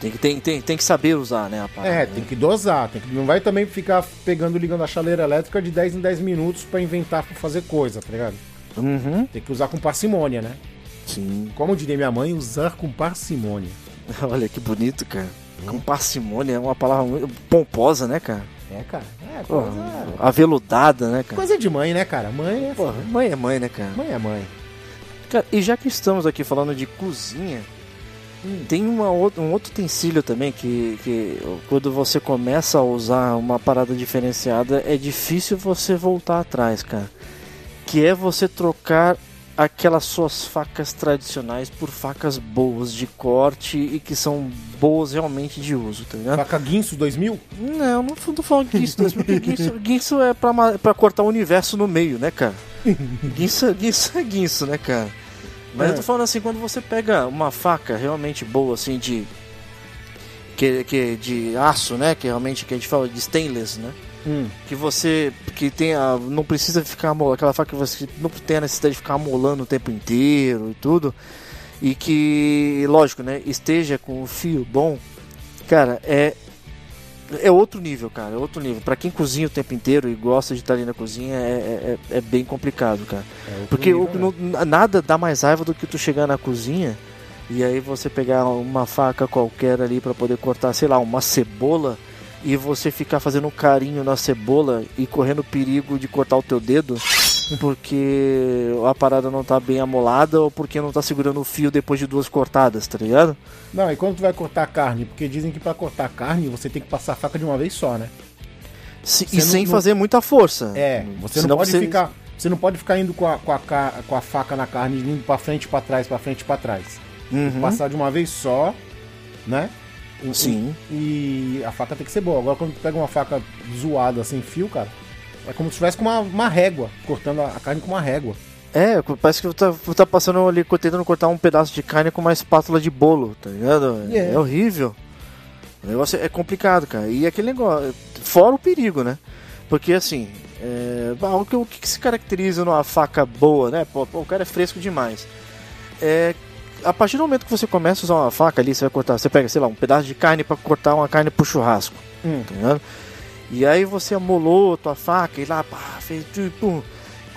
Tem que, tem, tem, tem que saber usar, né, a parada, É, né? tem que dosar, tem que, não vai também ficar pegando e ligando a chaleira elétrica de 10 em 10 minutos pra inventar pra fazer coisa, tá ligado? Uhum. Tem que usar com parcimônia, né? Sim. Como diria minha mãe, usar com parcimônia. <laughs> Olha que bonito, cara. Com parcimônia é uma palavra muito pomposa, né, cara? É, cara. É, Pô, coisa, aveludada, né, cara? coisa de mãe, né, cara? Mãe é, Pô, mãe é mãe, né, cara? mãe é mãe. Cara, e já que estamos aqui falando de cozinha, tem uma um outro utensílio também que, que quando você começa a usar uma parada diferenciada é difícil você voltar atrás, cara. Que é você trocar aquelas suas facas tradicionais por facas boas de corte e que são boas realmente de uso, tá ligado? Faca Guinso 2000? Não, não tô falando guinso, porque guinso, guinso é pra cortar o universo no meio, né, cara? <laughs> Guinso, guinso é guinso, né, cara? Mas É. eu tô falando assim, quando você pega uma faca realmente boa, assim, de. Que, que de aço, né? Que realmente que a gente fala de stainless, né? Hum. Que você. Que tem a, não precisa ficar. Aquela faca que você não tem a necessidade de ficar amolando o tempo inteiro e tudo. E que, lógico, né? Esteja com o fio bom. Cara, é. É outro nível, cara. É outro nível. Pra quem cozinha o tempo inteiro e gosta de estar ali na cozinha, é, é, é bem complicado, cara. É Porque nível, não- nada dá mais raiva do que tu chegar na cozinha e aí você pegar uma faca qualquer ali pra poder cortar, sei lá, uma cebola e você ficar fazendo carinho na cebola e correndo perigo de cortar o teu dedo porque a parada não tá bem amolada ou porque não tá segurando o fio depois de duas cortadas, tá ligado? Não, e quando tu vai cortar carne? Porque dizem que pra cortar carne você tem que passar a faca de uma vez só, né? Se- e não- sem não- fazer muita força. É, você não Senão pode você- ficar. Você não pode ficar indo com a, com a, com a faca na carne, indo pra frente, pra trás, pra frente, pra trás. Uhum. Passar de uma vez só, né? O- Sim. E a faca tem que ser boa. Agora quando tu pega uma faca zoada sem fio, cara, é como se tivesse com uma, uma régua, cortando a, carne com uma régua. É, parece que tu tá, tá passando ali, tentando cortar um pedaço de carne com uma espátula de bolo, tá ligado? É, É. é horrível. O negócio é complicado, cara. E aquele negócio, fora o perigo, né? Porque assim, é, o, que, o que se caracteriza numa faca boa, né? Pô, o cara é fresco demais. É, a partir do momento que você começa a usar uma faca ali, você vai cortar, você pega, sei lá, um pedaço de carne pra cortar uma carne pro churrasco, Hum. tá? E aí você amolou a tua faca e lá, pá, fez tudo, pum.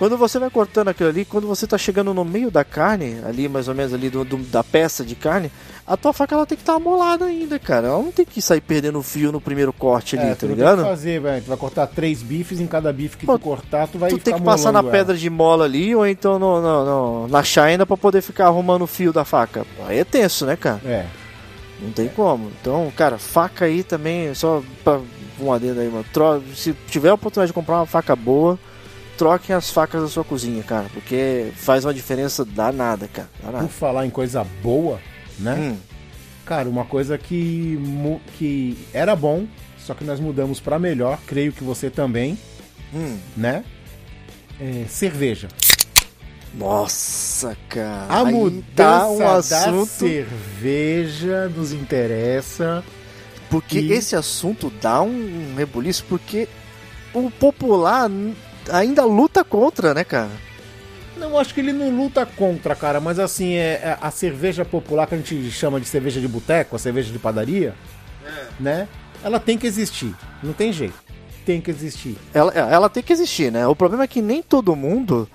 Quando você vai cortando aquilo ali, quando você tá chegando no meio da carne, ali mais ou menos ali do, do- da peça de carne, a tua faca ela tem que estar amolada ainda, cara. Ela não tem que sair perdendo fio no primeiro corte ali, É, tá não tem ligado? que fazer, velho. Tu vai cortar três bifes em cada bife que Pô, tu cortar, tu vai tu tem que passar na ela. pedra de mola ali, ou então no, no- no- na china pra poder ficar arrumando o fio da faca. Aí é tenso, né, cara? É. Não tem como. Então, cara, faca aí também, só pra um adendo aí, mano. Se tiver a oportunidade de comprar uma faca boa, troquem as facas da sua cozinha, cara. Porque faz uma diferença danada, cara. Danada. Por falar em coisa boa, né? Hum, Cara, uma coisa que, que era bom, só que nós mudamos pra melhor, creio que você também, hum. né? É, cerveja. Nossa, cara. A Aí mudança tá um da assunto. cerveja nos interessa. Porque E- esse assunto dá um rebuliço, porque o popular ainda luta contra, né, cara? Não, acho que ele não luta contra, cara, mas assim, é, é a cerveja popular que a gente chama de cerveja de boteco, a cerveja de padaria, né? Ela tem que existir. Não tem jeito. Tem que existir. Ela, ela tem que existir, né? O problema é que nem todo mundo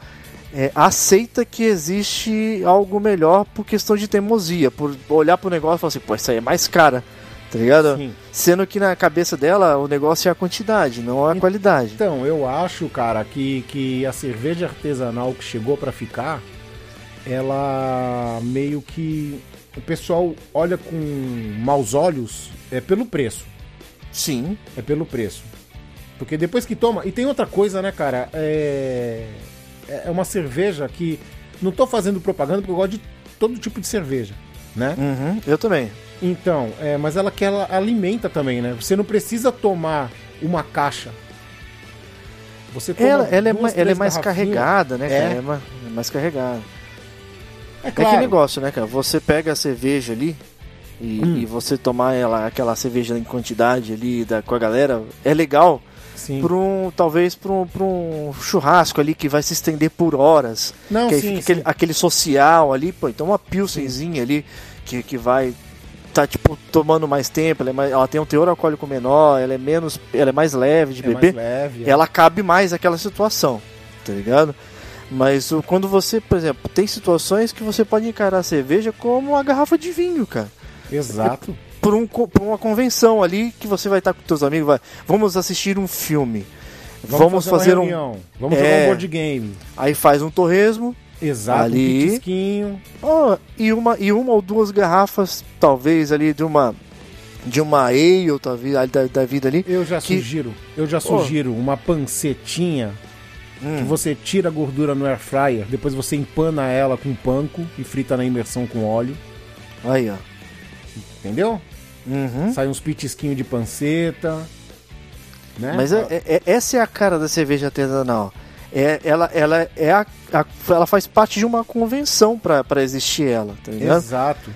é, aceita que existe algo melhor por questão de teimosia, por olhar pro negócio e falar assim, pô, isso aí é mais cara, tá ligado? Sim. Sendo que na cabeça dela o negócio é a quantidade, não a qualidade. Então, eu acho, cara, que, que a cerveja artesanal que chegou pra ficar, ela meio que. O pessoal olha com maus olhos é pelo preço. Sim, É pelo preço. Porque depois que toma. E tem outra coisa, né, cara? É. É uma cerveja que Não tô fazendo propaganda porque eu gosto de todo tipo de cerveja, né? Uhum, eu também. Então, é, mas ela que ela alimenta também, né? Você não precisa tomar uma caixa. Você toma Ela, ela é, duas, ma- ela é mais carregada, né, É. É, ma- é mais carregada. É É claro. que negócio, né, cara? Você pega a cerveja ali e, Hum. e você tomar ela, aquela cerveja em quantidade ali da, com a galera, é legal Sim. pra um, talvez para um, pra um churrasco ali que vai se estender por horas. Não, que sim, fica aquele, sim. aquele social ali, pô, então uma pilsenzinha ali que, que vai tá tipo tomando mais tempo, ela, é mais- ela tem um teor alcoólico menor, ela é menos, ela é mais leve de É beber, leve. é. ela cabe mais àquela situação, tá ligado? Mas o- quando você, por exemplo, tem situações que você pode encarar a cerveja como uma garrafa de vinho, cara. Exato. Por, um, por uma convenção ali que você vai estar com seus amigos, vai, vamos assistir um filme. Vamos, fazer, uma um. Vamos É. jogar um board game. Aí faz um torresmo, Exato. Ali. Um pitisquinho. ó, e, uma, e uma ou duas garrafas, talvez, ali de uma. De uma ale, talvez, da, da vida ali. Eu já Que- sugiro. Eu já sugiro uma pancetinha que Hum, você tira a gordura no air fryer, depois você empana ela com panko e frita na imersão com óleo. aí, ó. Entendeu? Uhum. Sai uns pitisquinhos de panceta. Né? Mas é- é- é- essa é a cara da cerveja artesanal. É, ela, ela, é a, a- ela faz parte de uma convenção pra pra existir ela, tá ligado? Exato.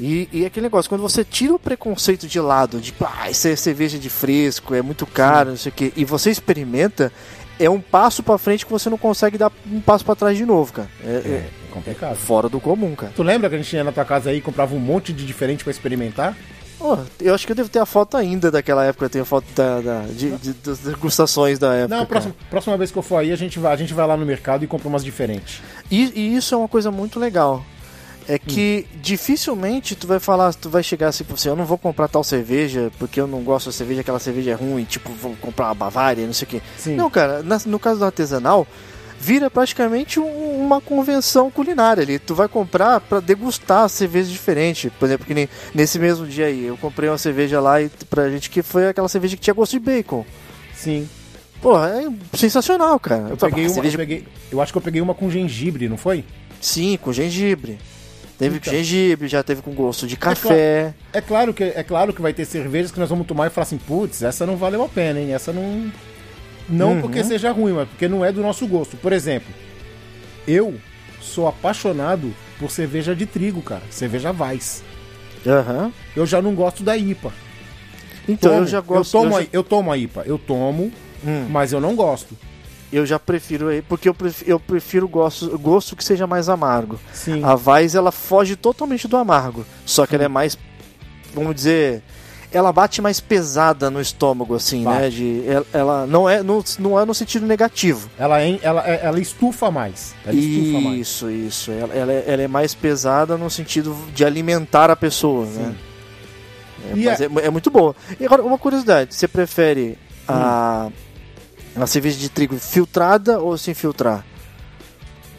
E, e aquele negócio, quando você tira o preconceito de lado, de ah, isso é cerveja de fresco, é muito caro, não sei o quê, e você experimenta, é um passo pra frente que você não consegue dar um passo pra trás de novo, cara. É, É é complicado. fora do comum, cara. Tu lembra que a gente ia na tua casa aí e comprava um monte de diferente pra experimentar? Ó, eu acho que eu devo ter a foto ainda daquela época, eu tenho a foto da, da- de, de- das degustações da época. Não, próxima, próxima vez que eu for aí, a gente vai, a gente vai lá no mercado e compra umas diferentes. E, e isso é uma coisa muito legal. É que dificilmente tu vai falar, tu vai chegar assim pra você, eu não vou comprar tal cerveja porque eu não gosto da cerveja, aquela cerveja é ruim, tipo, vou comprar uma Bavária, não sei o quê. Sim. Não, cara, na- no caso do artesanal, vira praticamente um- uma convenção culinária ali. Tu vai comprar pra degustar cerveja diferente. Por exemplo, que nem nesse mesmo dia aí, eu comprei uma cerveja lá e, pra gente que foi aquela cerveja que tinha gosto de bacon. Sim. Porra, é sensacional, cara. Eu peguei uma. cerveja Eu, peguei, eu acho que eu peguei uma com gengibre, não foi? Sim, com gengibre. Teve Então. com gengibre, já teve com gosto de café. É claro que é claro que vai ter cervejas que nós vamos tomar e falar assim, putz, essa não valeu a pena, hein? Essa não. Não Uhum. porque seja ruim, mas porque não é do nosso gosto. Por exemplo, eu sou apaixonado por cerveja de trigo, cara. Cerveja Weiss. Aham. Eu já não gosto da IPA. Então Tomo, eu já gosto. Eu tomo, eu, já, eu tomo a IPA, eu tomo, Hum. mas eu não gosto. eu já prefiro aí, porque eu prefiro, eu prefiro gosto, gosto que seja mais amargo. Sim. A Weiss ela foge totalmente do amargo, só que ela é mais, vamos dizer, ela bate mais pesada no estômago assim, né? Bate. De, ela, ela não é no, não é no sentido negativo. Ela, é- ela, é- ela estufa mais. Ela estufa mais. Isso, isso. Ela, ela, é, ela é mais pesada no sentido de alimentar a pessoa, né? É, E mas a- é, é muito boa. E agora, uma curiosidade: você prefere a, a cerveja de trigo filtrada ou sem filtrar?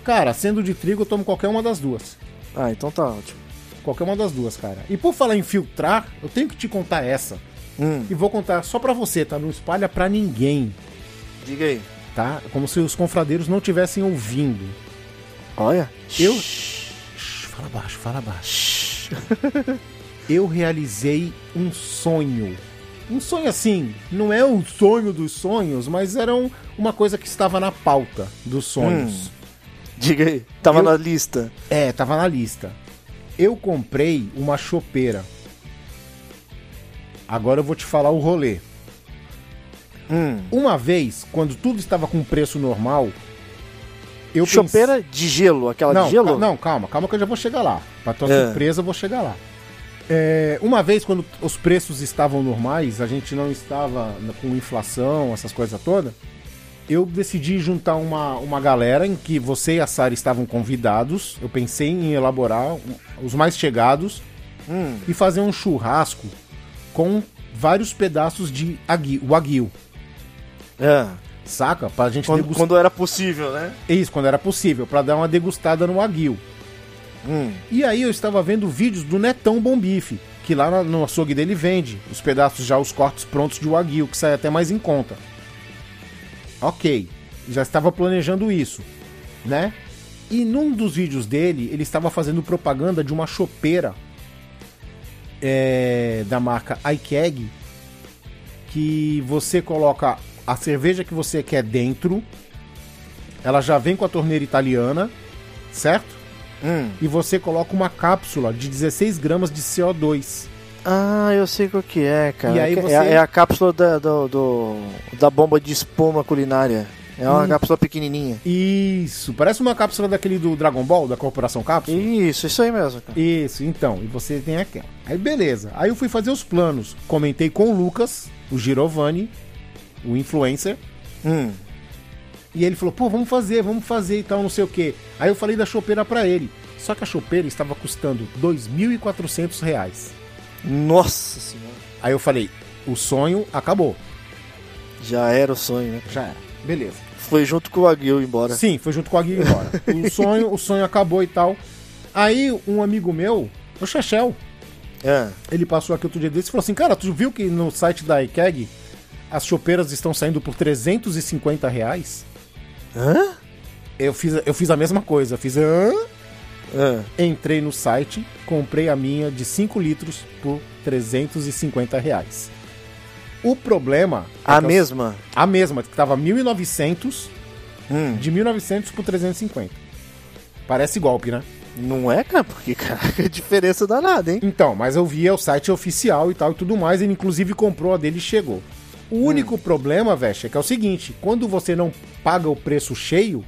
Cara, sendo de trigo, eu tomo qualquer uma das duas. Ah, então tá ótimo. Qualquer uma das duas, cara. E por falar em filtrar, eu tenho que te contar essa. Hum, E vou contar só pra você, tá? Não espalha pra ninguém, diga aí. tá? Como se os confradeiros não estivessem ouvindo. Olha. Eu- Shhh, fala baixo, fala baixo. Eu realizei um sonho. Um sonho assim, não é um sonho dos sonhos, mas era um- uma coisa que estava na pauta dos sonhos. Diga aí. Tava Eu- na lista. É, tava na lista. Eu comprei uma chopeira. Agora eu vou te falar o rolê. Hum. Uma vez, quando tudo estava com preço normal, eu Chopeira de gelo, aquela não, de gelo? ca- não, calma, calma que eu já vou chegar lá. Pra tua É. surpresa, eu vou chegar lá. É, uma vez, quando os preços estavam normais, a gente não estava com inflação, essas coisas todas, eu decidi juntar uma, uma galera em que você e a Sara estavam convidados. Eu pensei em elaborar os mais chegados Hum. e fazer um churrasco com vários pedaços de agui, wagyu, É. saca? Pra gente Quando, degustar. quando era possível, né? Isso, quando era possível, pra dar uma degustada no wagyu. Hum. E aí eu estava vendo vídeos do Netão Bom Bife, que lá no açougue dele vende os pedaços já, os cortes prontos de wagyu, que sai até mais em conta. Ok, já estava planejando isso, né? E num dos vídeos dele, ele estava fazendo propaganda de uma chopeira é, da marca iKeg que você coloca a cerveja que você quer dentro, ela já vem com a torneira italiana, certo? Hum. E você coloca uma cápsula de 16 gramas de CO2. Ah, eu sei qual que é, cara. E aí É- você- é, a cápsula da, do, do- da bomba de espuma culinária. É uma Hum. cápsula pequenininha. Isso, parece uma cápsula daquele do Dragon Ball, da Corporação Cápsula. Isso, isso aí mesmo, cara. Isso, então, e você tem aquela. Aí beleza. Aí eu fui fazer os planos. Comentei com o Lucas, o Girovani, o influencer, Hum. e ele falou: "Pô, vamos fazer, vamos fazer e tal, não sei o quê". Aí eu falei da chopeira pra ele. Só que a chopeira estava custando 2.400 reais. Nossa senhora. Aí eu falei: "O sonho acabou". Já era o sonho, né? Já era. Beleza. Foi junto com o Aguil embora. Sim, foi junto com a Guia embora. <laughs> o sonho, o sonho acabou e tal. Aí um amigo meu, o Chechel, É. ele passou aqui outro dia desse e falou assim: Cara, tu viu que no site da IKEG as chopeiras estão saindo por 350 reais? Hã? Eu fiz, eu fiz a mesma coisa. Fiz. Hã? É. Entrei no site, comprei a minha de 5 litros por 350 reais. O problema. é A que eu- mesma? A mesma, que tava 1.900, Hum. de 1.900 por 350. Parece golpe, né? Não é, cara? Porque, caraca, a <laughs> diferença danada, hein? Então, mas eu vi é o site oficial e tal e tudo mais. Ele inclusive comprou a dele e chegou. O único problema, Veste, é que é o seguinte: quando você não paga o preço cheio,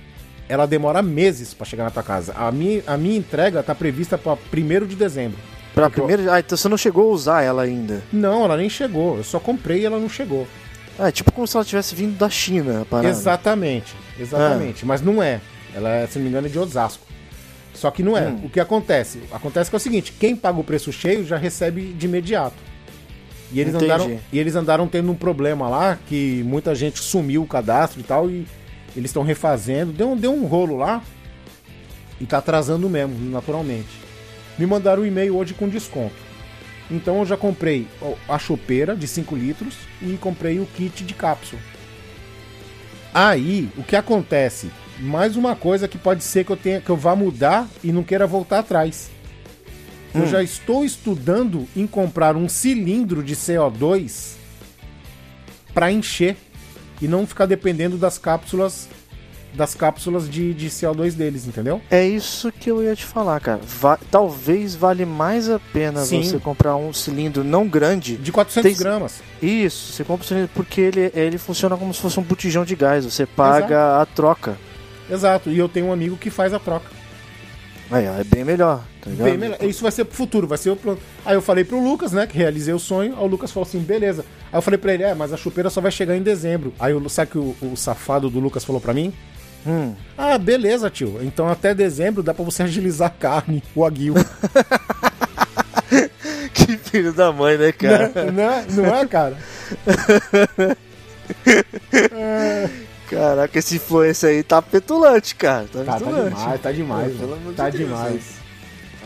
ela demora meses pra chegar na tua casa. A minha, a minha entrega tá prevista pra 1 de dezembro. Pra primeiro. Ah, então você não chegou a usar ela ainda. Não, ela nem chegou. Eu só comprei e ela não chegou. Ah, é tipo como se ela tivesse vindo da China, a. Exatamente, exatamente. Mas não é. Ela é, se não me engano, é de Osasco. Só que não é. Hum. O que acontece? Acontece que é o seguinte: quem paga o preço cheio já recebe de imediato. E eles, Entendi. andaram, e eles andaram tendo um problema lá, que muita gente sumiu o cadastro e tal, e eles estão refazendo. Deu, um- deu um rolo lá e tá atrasando mesmo, naturalmente. Me mandaram um e-mail hoje com desconto. Então eu já comprei a chopeira de 5 litros e comprei o kit de cápsula. Aí, o que acontece? Mais uma coisa que pode ser que eu tenha que eu vá mudar e não queira voltar atrás. Eu já estou estudando em comprar um cilindro de CO2 para encher e não ficar dependendo das cápsulas das cápsulas de, de CO2 deles, entendeu? É isso que eu ia te falar, cara. Va- talvez vale mais a pena Sim. você comprar um cilindro não grande. De 400 Tem- gramas. Isso, você compra um cilindro porque ele, ele funciona como se fosse um botijão de gás. Você paga a troca. Exato. E eu tenho um amigo que faz a troca. Aí, é bem melhor, tá? Bem melhor. Isso vai ser pro futuro, vai ser o plano. Aí eu falei pro Lucas, né, que realizei o sonho. Aí o Lucas falou assim, beleza. Aí eu falei pra ele, é, mas a chupeira só vai chegar em dezembro. Aí o, sabe que o, o safado do Lucas falou pra mim? Hum. Ah, beleza, tio. Então até dezembro dá pra você <laughs> agilizar a carne, o aguil. <laughs> Que filho da mãe, né, cara? não, é, não é, cara? <laughs> Caraca, esse influencer aí tá petulante, cara. Tá, Tá, tá petulante. demais, tá demais. Pô, tá demais.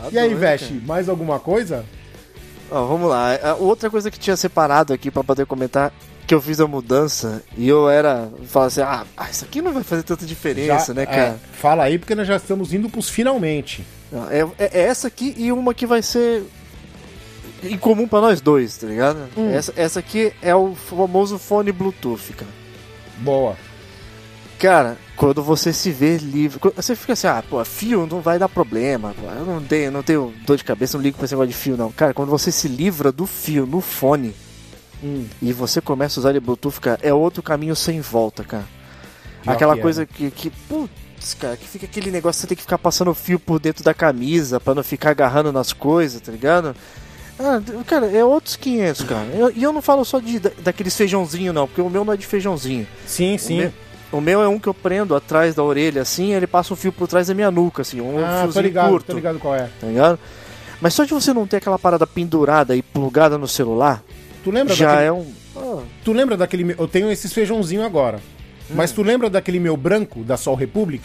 Tá E aí, doido, Veste, cara. mais alguma coisa? Ó, vamos lá. A outra coisa que tinha separado aqui pra poder comentar que eu fiz a mudança e eu era falar assim, ah, ah, isso aqui não vai fazer tanta diferença, Já- né, é, cara? fala aí, porque nós já estamos indo pros finalmente. É, é- é essa aqui e uma que vai ser em comum pra nós dois, tá ligado? Hum. Essa, essa aqui é o famoso fone Bluetooth, cara. Boa. Cara, quando você se vê livre, você fica assim, ah, pô, fio não vai dar problema, pô, eu não tenho, não tenho dor de cabeça, não ligo pra esse negócio de fio, não. Cara, quando você se livra do fio no fone Hum, e você começa a usar ele Bluetooth, cara, é outro caminho sem volta, cara. Pior Aquela que é, coisa que, que, putz, cara, que fica aquele negócio, você tem que ficar passando fio por dentro da camisa pra não ficar agarrando nas coisas, tá ligado? Ah, cara, é outros 500, cara. Eu- E eu, não falo só de, da- daqueles feijãozinho, não, porque o meu não é de feijãozinho. Sim, sim. O meu, o meu é um que eu prendo atrás da orelha, assim, ele passa um fio por trás da minha nuca, assim, um ah, tô fiozinho ligado, curto, tô ligado qual é. tá ligado? Mas só de você não ter aquela parada pendurada e plugada no celular, Tu lembra já daquele... é um... ah, Tu lembra daquele. meu- Eu tenho esses feijãozinho agora. Hum. Mas tu lembra daquele meu branco da Sol Republic?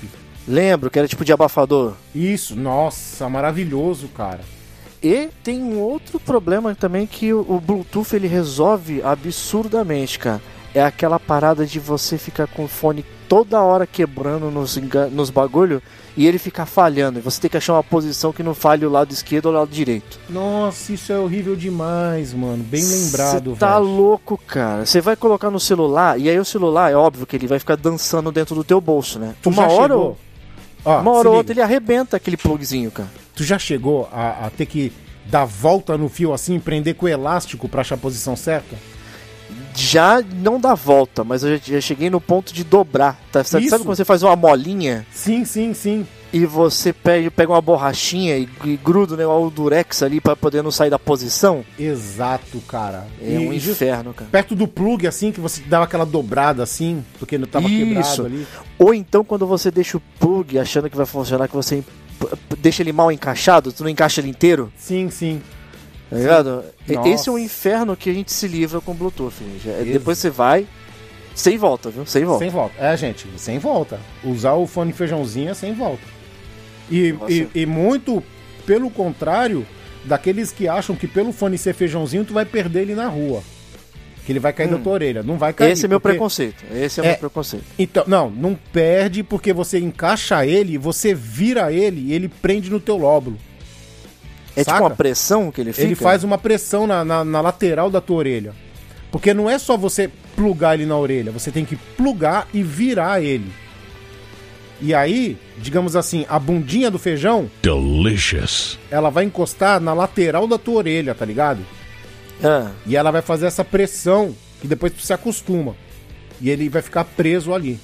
lembro que era tipo de abafador. Isso, nossa, maravilhoso, cara. E tem um outro problema também que o Bluetooth ele resolve absurdamente, cara. É aquela parada de você ficar com o fone toda hora quebrando nos, nos bagulho e ele ficar falhando. E você tem que achar uma posição que não falhe o lado esquerdo ou o lado direito. Nossa, isso é horrível demais, mano. Bem lembrado, Você tá velho. louco, cara. Você vai colocar no celular, e aí o celular, é óbvio que ele vai ficar dançando dentro do teu bolso, né? Tu uma hora, chegou? Ó, uma hora ou outra ele arrebenta aquele plugzinho, cara. Tu já chegou a, a ter que dar volta no fio assim, prender com o elástico pra achar a posição certa? Já não dá volta, mas eu já, já cheguei no ponto de dobrar. Tá? Sabe, sabe quando você faz uma molinha Sim, sim, sim. e você pega, pega uma borrachinha e, e gruda né, o durex ali pra poder não sair da posição? Exato, cara. É um E ju- inferno, cara. Perto do plug, assim, que você dava aquela dobrada assim, porque não tava Isso. quebrado ali. Ou então quando você deixa o plug achando que vai funcionar, que você deixa ele mal encaixado, tu não encaixa ele inteiro, Sim, sim. Tá ligado? Nossa. Esse é um inferno que a gente se livra com Bluetooth, gente. É, Depois você vai, sem volta, viu? Sem volta. Sem volta. É, gente, sem volta. Usar o fone feijãozinho é sem volta. E, e, e muito pelo contrário daqueles que acham que pelo fone ser feijãozinho tu vai perder ele na rua. Que ele vai cair da tua orelha. Não vai cair. Esse é meu preconceito. Esse é, É. meu preconceito. Então, não, não perde porque você encaixa ele, você vira ele e ele prende no teu lóbulo. É Saca? tipo uma pressão que ele fica? Ele faz uma pressão na, na, na lateral da tua orelha. Porque não é só você plugar ele na orelha, você tem que plugar e virar ele. E aí, digamos assim, a bundinha do feijão, Delicious. ela vai encostar na lateral da tua orelha, tá ligado? Ah, E ela vai fazer essa pressão que depois tu se acostuma. E ele vai ficar preso ali.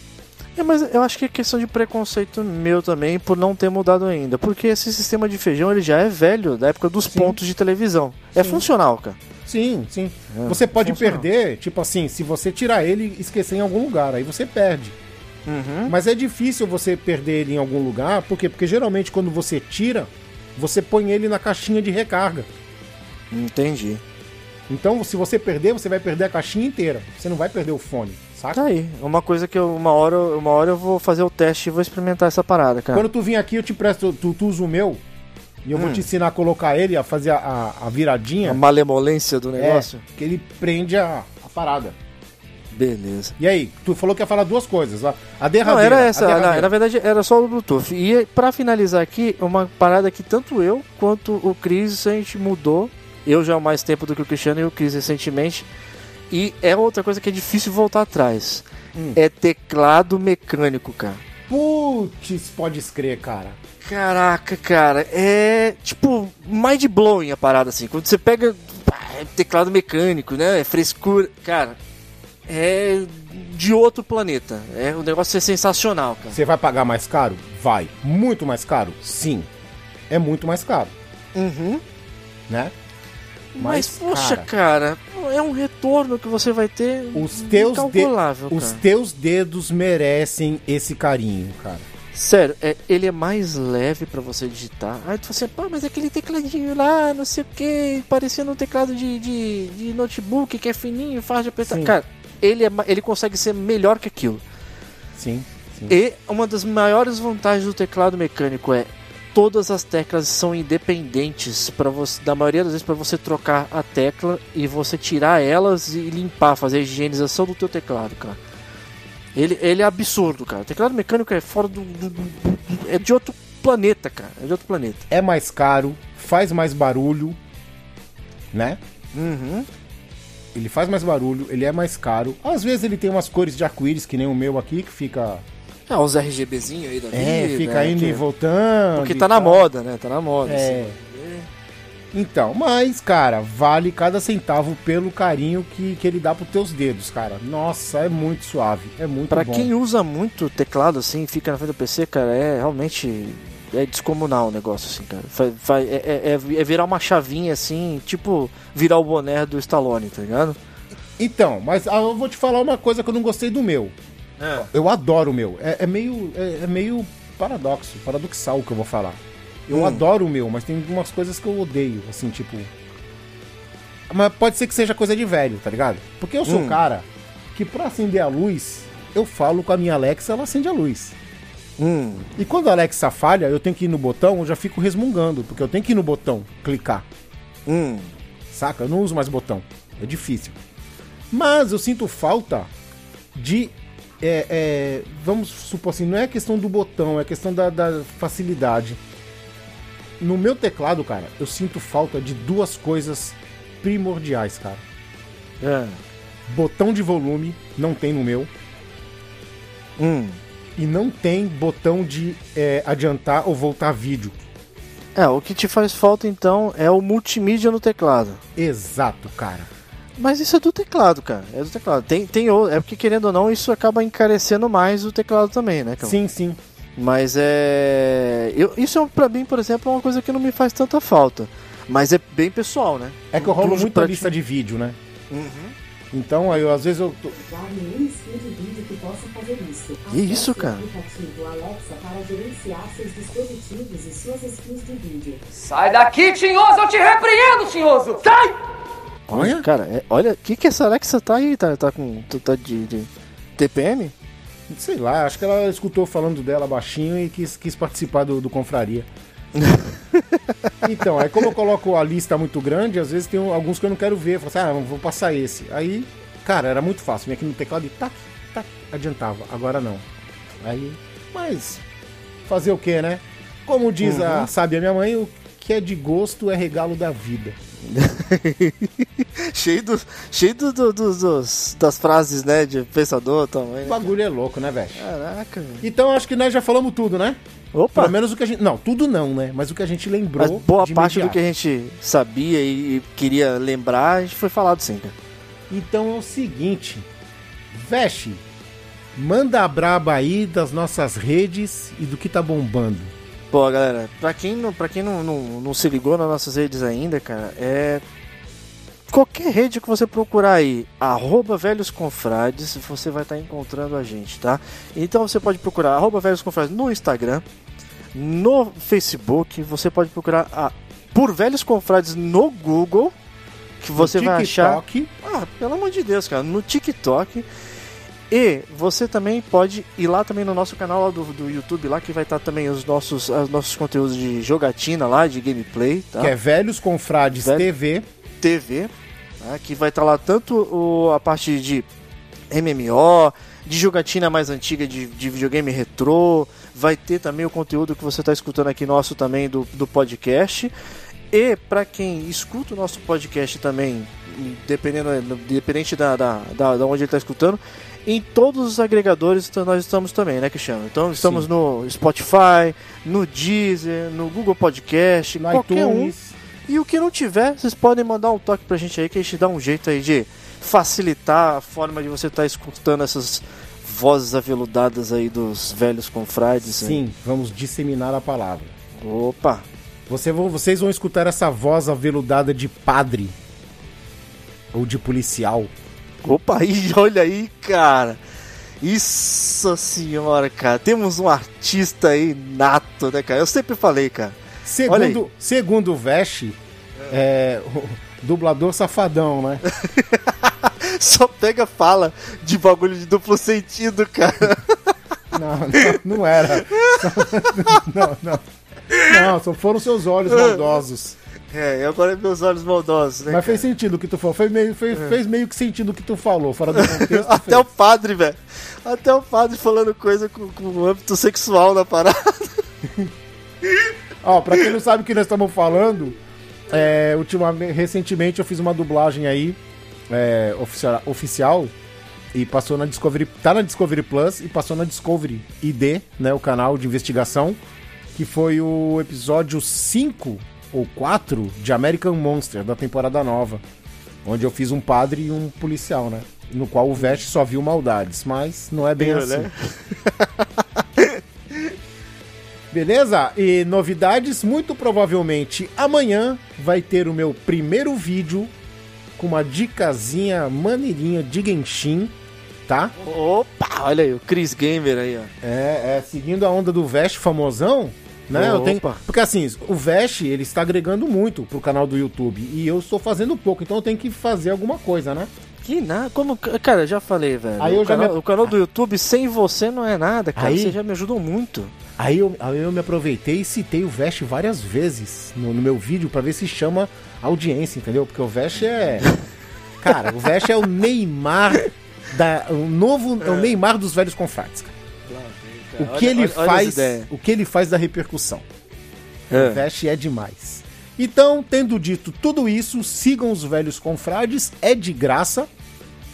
É, mas eu acho que é questão de preconceito meu também por não ter mudado ainda. Porque esse sistema de feijão ele já é velho, da época dos Sim. pontos de televisão. É Sim. funcional, cara. Sim, sim. É, você pode funciona. perder, tipo assim, se você tirar ele e esquecer em algum lugar, aí você perde. Uhum. Mas é difícil você perder ele em algum lugar, por quê? Porque geralmente quando você tira, você põe ele na caixinha de recarga. Entendi. Então, se você perder, você vai perder a caixinha inteira. Você não vai perder o fone, saca? Tá aí. Uma coisa que eu, uma hora, uma hora eu vou fazer o teste e vou experimentar essa parada, cara. Quando tu vir aqui, eu te presto, tu, tu usa o meu, e eu Hum. vou te ensinar a colocar ele, a fazer a, a, a viradinha. A malemolência do É, negócio. que ele prende a, a parada. Beleza. E aí, tu falou que ia falar duas coisas. A, a Não, derradeira. era a essa. Derradeira. na verdade, era só o Bluetooth. E pra finalizar aqui, uma parada que tanto eu quanto o Cris a gente mudou. Eu já há mais tempo do que o Cristiano e o Cris recentemente. E é outra coisa que é difícil voltar atrás. Hum. É teclado mecânico, cara. Putz, pode escrever, cara. Caraca, cara, é tipo mind blowing a parada assim. Quando você pega é teclado mecânico, né? É frescura, cara. É de outro planeta. É o negócio é sensacional, cara. Você vai pagar mais caro? Vai. Muito mais caro? Sim. É muito mais caro, Uhum. né? Mas, Mas, poxa, cara, é um retorno que você vai ter Os teus, de- incalculável, os cara. teus dedos merecem esse carinho, cara. Sério, é, ele é mais leve pra você digitar. Aí tu fala assim, pá, mas aquele tecladinho lá, não sei o que, parecendo um teclado de, de, de notebook que é fininho, fácil de apertar. Sim. Cara, ele, é, ele consegue ser melhor que aquilo. Sim, sim. E uma das maiores vantagens do teclado mecânico é todas as teclas são independentes para você, da maioria das vezes para você trocar a tecla e você tirar elas e limpar, fazer a higienização do teu teclado, cara. Ele, ele é absurdo, cara. O teclado mecânico é fora do, do- do- é de outro planeta, cara. É de outro planeta. É mais caro, faz mais barulho, né? Uhum. Ele faz mais barulho, ele é mais caro. Às vezes ele tem umas cores de arco-íris, que nem o meu aqui, que fica. Ah, os RGBzinho aí da É, vida, fica né, indo e voltando. Porque tá na moda, né? Tá na moda. É. assim. Então, mas, cara, vale cada centavo pelo carinho que, que ele dá pros teus dedos, cara. Nossa, é muito suave, é muito Pra bom. quem usa muito teclado assim, fica na frente do PC, cara, é realmente é descomunal o negócio assim, cara. Fa- fa- é, é- é- é virar uma chavinha assim, tipo virar o boné do Stallone, tá ligado? Então, mas ah, eu vou te falar uma coisa que eu não gostei do meu. Eu adoro o meu. É, é meio, é, é meio paradoxo, paradoxal o que eu vou falar. Eu Hum. adoro o meu, mas tem algumas coisas que eu odeio, assim, tipo. Mas pode ser que seja coisa de velho, tá ligado? Porque eu sou Hum. um cara que pra acender a luz, eu falo com a minha Alexa, ela acende a luz. Hum, E quando a Alexa falha, eu tenho que ir no botão, eu já fico resmungando, porque eu tenho que ir no botão, clicar. hum. Saca? Eu não uso mais botão. É difícil. Mas eu sinto falta de é, é, vamos supor assim, não é questão do botão, é questão da, da facilidade. No meu teclado, cara, eu sinto falta de duas coisas primordiais, cara. É. Botão de volume, não tem no meu. Hum. E não tem botão de é, adiantar ou voltar vídeo. É, o que te faz falta então é o multimídia no teclado. Exato, cara. Mas isso é do teclado, cara. É do teclado. Tem, tem É porque, querendo ou não, isso acaba encarecendo mais o teclado também, né, cara? Sim, sim. Mas é. Eu, isso é, pra mim, por exemplo, é uma coisa que não me faz tanta falta. Mas é bem pessoal, né? É que eu rolo muita lista de vídeo, né? Uhum. Então, aí eu, às vezes eu. tô- que possa fazer isso. Que isso, Acesse cara? o aplicativo Alexa para gerenciar seus dispositivos e suas skills de vídeo. Sai daqui, tinhoso, eu te repreendo, tinhoso! Sai! Olha. Cara, é- olha, o que, que é essa Alexa tá aí? Tá, tá com. Tá de, de TPM? Sei lá, acho que ela escutou falando dela baixinho e quis, quis participar do, do Confraria. <laughs> então, aí como eu coloco a lista muito grande, às vezes tem alguns que eu não quero ver. Eu falo assim, ah, vou passar esse. Aí, cara, era muito fácil. Vinha aqui no teclado e tac, tac, adiantava. Agora não. Aí, mas fazer o que, né? Como diz a sábia minha mãe, o que é de gosto é regalo da vida. <laughs> cheio do, cheio do, do- do- dos, das frases, né? De pensador também. O bagulho é louco, né, velho? Caraca. Então acho que nós já falamos tudo, né? Opa! Pelo menos o que a gente. Não, tudo não, né? Mas o que a gente lembrou. Mas boa de parte do imediato. que a gente sabia e, e queria lembrar, a gente foi falado sim, cara. Então é o seguinte, Veste, manda a braba aí das nossas redes e do que tá bombando. Pô, galera, pra quem, não, pra quem não, não, não se ligou nas nossas redes ainda, cara, é. Qualquer rede que você procurar aí, arroba velhos confrades, você vai estar encontrando a gente, tá? Então você pode procurar arroba velhos confrades no Instagram, no Facebook, você pode procurar a- por velhos confrades no Google, que você No vai achar. Ah, pelo amor de Deus, cara, no TikTok. E você também pode ir lá também no nosso canal lá do, do YouTube, lá que vai estar também os nossos, os nossos conteúdos de jogatina lá, de gameplay, tá? que é Velhos Confrades Velho- TV. TV, tá? que vai estar lá tanto o- a parte de MMO, de jogatina mais antiga de, de videogame retrô, vai ter também o conteúdo que você está escutando aqui nosso também do, do podcast. E para quem escuta o nosso podcast também, dependendo, independente da, da, da, da onde ele está escutando, em todos os agregadores então nós estamos também, né, Cristiano? Então estamos Sim. no Spotify, no Deezer, no Google Podcast, No qualquer um. iTunes. E o que não tiver, vocês podem mandar um toque pra gente aí que a gente dá um jeito aí de facilitar a forma de você estar escutando essas vozes aveludadas aí dos velhos confrades. né? Sim, vamos disseminar a palavra. Opa! Você vocês vão escutar essa voz aveludada de padre. Ou de policial. Opa, aí, <laughs> olha aí, cara! Isso senhora, cara! Temos um artista aí nato, né, cara? Eu sempre falei, cara. Segundo, segundo o Veste, é, o dublador safadão, né? <laughs> Só pega fala de bagulho de duplo sentido, cara. Não, não, não era. <laughs> Não, não. Não, só foram seus olhos maldosos. É, e agora meus olhos maldosos, né? Mas cara? fez sentido o que tu falou. Fez meio, fez, fez meio que sentido o que tu falou, fora do contexto. <laughs> Até o padre, velho. Até o padre falando coisa com, com âmbito sexual na parada. <laughs> Ó, pra quem não sabe o que nós estamos falando, é, ultimamente, recentemente eu fiz uma dublagem aí, é, oficial, oficial, e passou na Discovery, tá na Discovery Plus e passou na Discovery ID, né, o canal de investigação, que foi o episódio 5 ou 4 de American Monster, da temporada nova, onde eu fiz um padre e um policial, né, no qual o Vest só viu maldades, mas não é bem Viu, assim. né? <laughs> Beleza? E novidades, muito provavelmente amanhã vai ter o meu primeiro vídeo com uma dicasinha maneirinha de Genshin, tá? Opa, olha aí, o Chris Gamer aí, ó. É, é seguindo a onda do Vest famosão, né? Eu tenho, Opa. porque assim, o Vest, ele está agregando muito pro canal do YouTube e eu estou fazendo pouco, então eu tenho que fazer alguma coisa, né? Que nada, como. Cara, eu já falei, velho. Aí eu o, canal, me- o canal do YouTube sem você não é nada, cara. Aí- Você já me ajudou muito. Aí eu, aí eu me aproveitei e citei o Vest várias vezes no, no meu vídeo pra ver se chama audiência, entendeu? Porque o Vest é. <laughs> Cara, o Vest é o Neymar da, o novo, é o Neymar dos velhos confrades, cara. O que Olha- ele olha- faz, o que ele faz da repercussão. É. O Vest é demais. Então, tendo dito tudo isso, sigam os velhos confrades, é de graça,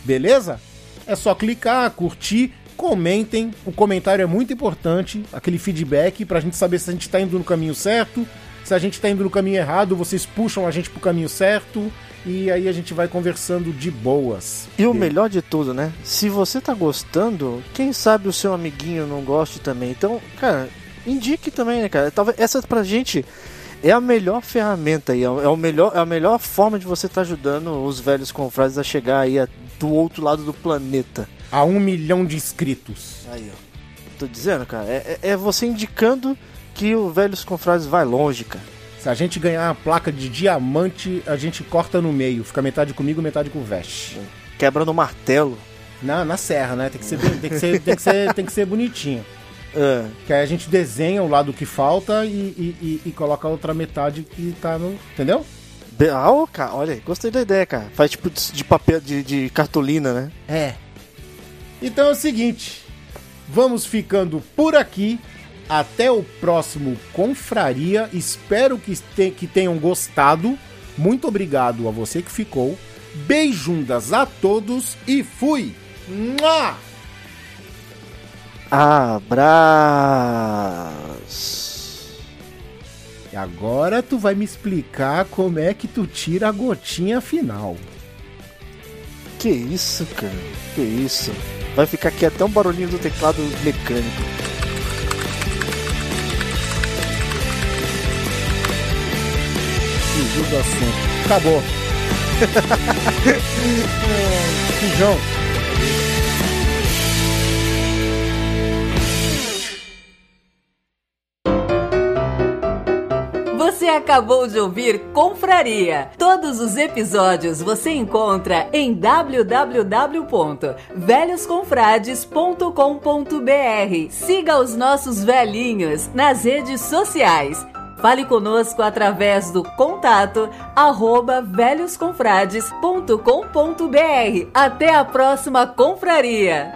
beleza? É só clicar, curtir, comentem. O comentário é muito importante, aquele feedback pra gente saber se a gente tá indo no caminho certo, se a gente tá indo no caminho errado, vocês puxam a gente pro caminho certo e aí a gente vai conversando de boas. E o melhor de tudo, né? Se você tá gostando, quem sabe o seu amiguinho não goste também. Então, cara, indique também, né, cara? Talvez essa pra gente é a melhor ferramenta aí, é o é melhor, é a melhor forma de você estar ajudando os velhos confrades a chegar aí a- do outro lado do planeta. A um milhão de inscritos. Aí, ó. Tô dizendo, cara, é, é- é você indicando que o velhos confrades vai longe, cara. Se a gente ganhar a placa de diamante, a gente corta no meio. Fica metade comigo, metade com o Vest. Quebrando o martelo. Na, na serra, né? Tem que ser, tem que ser, tem que ser, tem que ser bonitinho. É. Que aí a gente desenha o lado que falta e, e, e- e coloca a outra metade que tá no. Entendeu? Ah, cara, olha gostei da ideia, cara. Faz tipo de de papel, de, de cartolina, né? É. Então é o seguinte. Vamos ficando por aqui. Até o próximo Confraria. Espero que, te- que tenham gostado. Muito obrigado a você que ficou. Beijundas a todos e fui! Mua! Abraço. E agora tu vai me explicar como é que tu tira a gotinha final. Que isso, cara? Que isso? Vai ficar aqui até um barulhinho do teclado mecânico. Fugiu do assunto. Acabou. <laughs> Fujão. Você acabou de ouvir Confraria. Todos os episódios você encontra em www.velhosconfrades.com.br. Siga os nossos velhinhos nas redes sociais. Fale conosco através do contato arroba velhosconfrades.com.br. Até a próxima confraria!